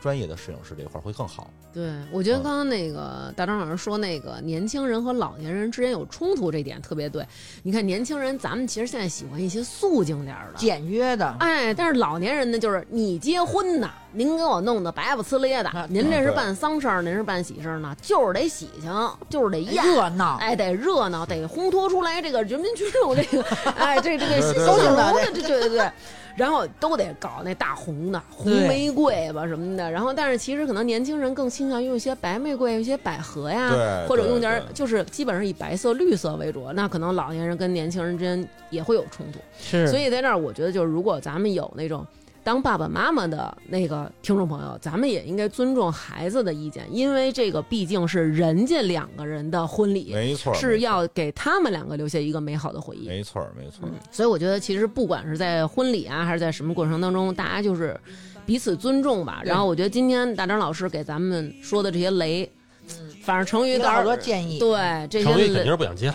专业的摄影师这一块儿会更好。对，我觉得嗯刚刚那个大张老师说那个年轻人和老年人之间有冲突这点特别对。你看年轻人，咱们其实现在喜欢一些素净点儿的，简约的，哎，但是老年人呢，就是你结婚呐，您给我弄得白不呲咧的啊，您这是办丧事儿，您是办喜事儿呢，就是得喜庆，就是得艳。热闹，哎，得热闹，得烘托出来这个人民群众这个，哎，这这个 欣喜对向对荣的，这对对对，然后都得搞那大红的红玫瑰吧什么的，然后但是其实可能年轻人更倾向于用一些白玫瑰、一些百合呀，或者用点儿就是基本上以白色、绿色为主，那可能老年人跟年轻人之间也会有冲突。是。所以在这儿，我觉得就是如果咱们有那种当爸爸妈妈的那个听众朋友，咱们也应该尊重孩子的意见，因为这个毕竟是人家两个人的婚礼，没错，是要给他们两个留下一个美好的回忆。没错，没错，嗯，所以我觉得其实不管是在婚礼啊，还是在什么过程当中，大家就是彼此尊重吧。然后我觉得今天大张老师给咱们说的这些雷，嗯反正成语有好到时候多建议，对这些成宇肯定，是不想接了，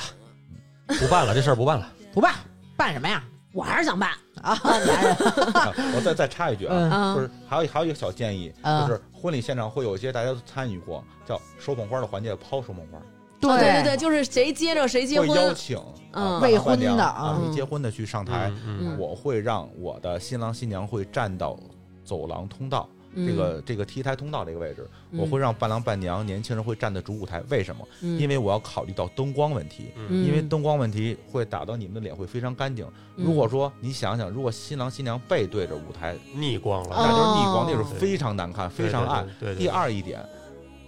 不办了，这事儿不办了。不办办什么呀？我还是想办。啊，男人，啊我再再插一句啊，就是还有还有一个小建议，嗯就是婚礼现场会有一些大家都参与过，叫手捧花的环节，抛手捧花，哦对对对，就是谁接着谁结会邀。请未婚的啊没结婚的去上台，我会让我的新郎新娘会站到走廊通道，嗯这个这个 T 台通道这个位置，嗯我会让伴郎伴娘年轻人会站在主舞台，为什么？嗯因为我要考虑到灯光问题。嗯因为灯光问题会打到你们的脸会非常干净。嗯如果说你想想，如果新郎新娘背对着舞台，逆光了，那就是逆光，哦那是非常难看，非常暗。第二一点，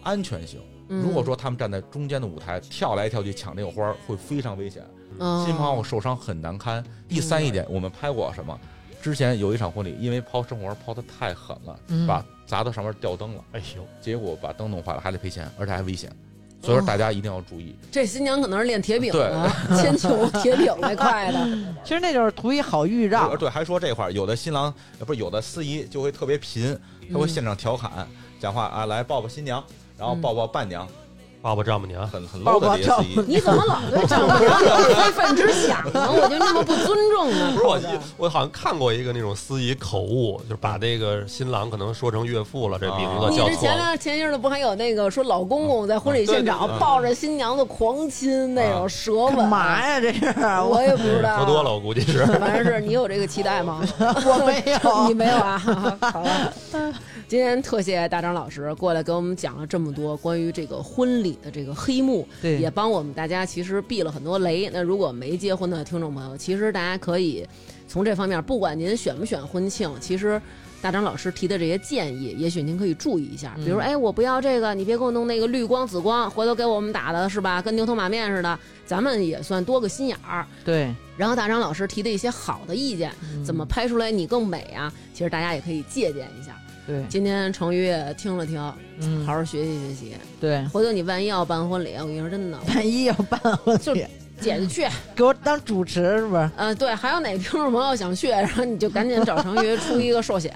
安全性。嗯如果说他们站在中间的舞台跳来跳去抢那个花儿，会非常危险，哦新朋友受伤很难堪。第三一点，我们拍过什么？之前有一场婚礼，因为抛生活抛的太狠了，嗯把砸到上面吊灯了，哎呦，结果把灯弄坏了，还得赔钱，而且还危险。所以说大家一定要注意。这新娘可能是练铁饼的，铅球铁饼那块的。其实那就是图一好预兆呃，对，还说这块儿，有的新郎呃不是有的司仪就会特别贫，他会现场调侃讲话啊，来抱抱新娘，然后抱抱伴娘，爸爸丈母娘，很很抱 low 的抱这些司仪。你怎么老对丈母娘有非分之想呢？我就那么不尊重呢？不是我我好像看过一个那种司仪口误，就是把这个新郎可能说成岳父了，这名字你叫错了。这前两前一阵子不还有那个说老公公在婚礼现场抱着新娘子狂亲那种舌吻？干嘛呀？这是我也不知道。喝多了，我估计是。反正是你有这个期待吗？我没有 你没有啊？好了，今天特谢大张老师过来给我们讲了这么多关于这个婚礼的这个黑幕，对也帮我们大家其实避了很多雷。那如果没结婚的听众朋友，其实大家可以从这方面，不管您选不选婚庆，其实。大张老师提的这些建议，也许您可以注意一下。比如，哎，我不要这个，你别给我弄那个绿光、紫光，回头给我们打的是吧？跟牛头马面似的。咱们也算多个心眼儿。对，然后大张老师提的一些好的意见，怎么拍出来你更美啊？其实大家也可以借鉴一下。对，今天程宇听了听，嗯好，好学习学习。对，回头你万一要办婚礼，我跟你说真的，万一要办婚就礼，姐姐去。给我当主持是不是？呃，对，还有哪听众朋友想去，然后你就赶紧找程宇出一个寿险，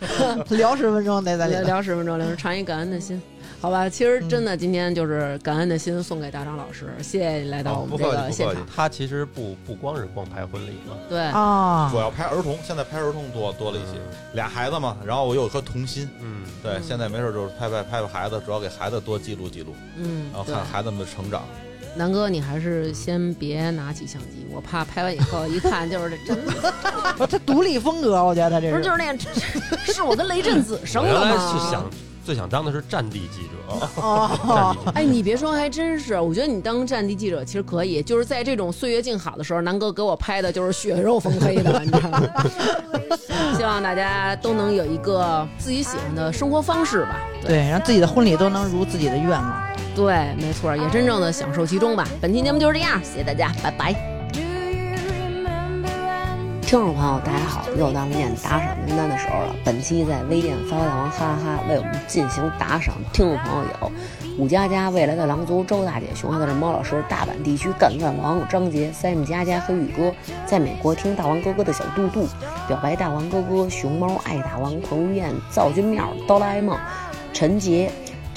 聊十分钟得在里聊十分钟，聊传一感恩的心。好吧，其实真的今天就是感恩的心送给大张老师，谢谢你来到我们这不客气个现场不客气。他其实不不光是光拍婚礼嘛，对，啊。主，要拍儿童，现在拍儿童多多了一些，俩孩子嘛，然后我有一颗童心，嗯，对，嗯。现在没事就是拍拍拍拍孩子，主要给孩子多记录记录，嗯然后，看。孩子们的成长。南哥，你还是先别拿起相机，我怕拍完以后一看就是这真的不，他独立风格，我觉得他这不是就是那是 是我跟雷震子我生的原来吗？是想最想当的是战地记者，哦。哎，你别说，还真是。我觉得你当战地记者其实可以，就是在这种岁月静好的时候，南哥给我拍的就是血肉 丰黑的，你知道吗？希望大家都能有一个自己喜欢的生活方式吧。对，让自己的婚礼都能如自己的愿望。对，没错，也真正的享受其中吧。本期节目就是这样，谢谢大家，拜拜。听众朋友，大家好，又到了念打赏名单的时候了。本期在微店发大王哈哈哈为我们进行打赏，听众朋友有武佳佳、未来的狼族周大姐、熊孩子的猫老师、大阪地区干饭王张杰、Sam 佳佳、黑羽哥，在美国听大王哥哥的小杜杜，表白大王哥哥、熊猫、爱大王、彭于晏、赵君妙、哆啦 A 梦、陈杰。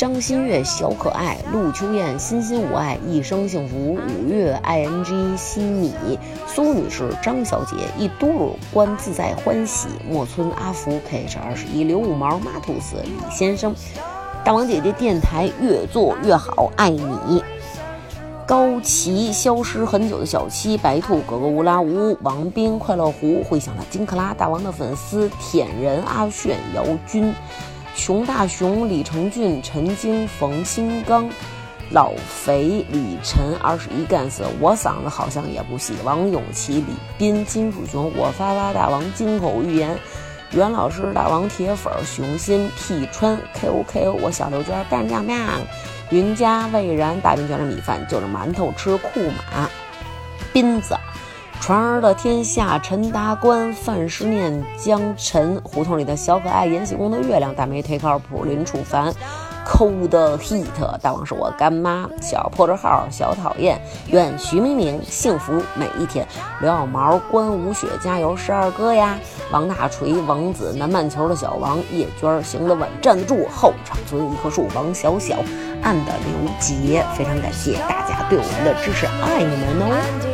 张馨月、小可爱、陆秋燕、欣欣我爱、一生幸福、五月、ing、西米、苏女士、张小姐、一嘟噜、关自在欢喜、莫村阿福、KH 二十一、刘五毛、马兔斯、李先生、大王姐姐电台越做越好，爱你。高旗消失很久的小七、白兔、格格乌拉乌、王斌、快乐湖、会想到金克拉、大王的粉丝、舔人、阿炫、姚军、熊大熊、李成俊、陈晶、冯新刚、老肥、李晨、二十一干死，我嗓子好像也不细。王永琪、李斌、金属熊、我发发大王、金口玉言、袁老师、大王铁粉、熊心、P 川、KO KO，我小刘娟、干酱面、云家、魏然、大饼卷着米饭，就着馒头吃库马、斌子。传儿的天下，陈达官，范诗念，江晨，胡同里的小可爱，延禧宫的月亮，大美忒靠谱，林楚凡，抠的 hit，大王是我干妈，小破折号，小讨厌，愿徐明明幸福每一天，刘小毛，关无雪，加油，十二哥呀，王大锤，王子，南半球的小王，叶娟，行得稳，站得住，后场村一棵树，王小小，暗的刘杰，非常感谢大家对我们的支持，爱你们哦。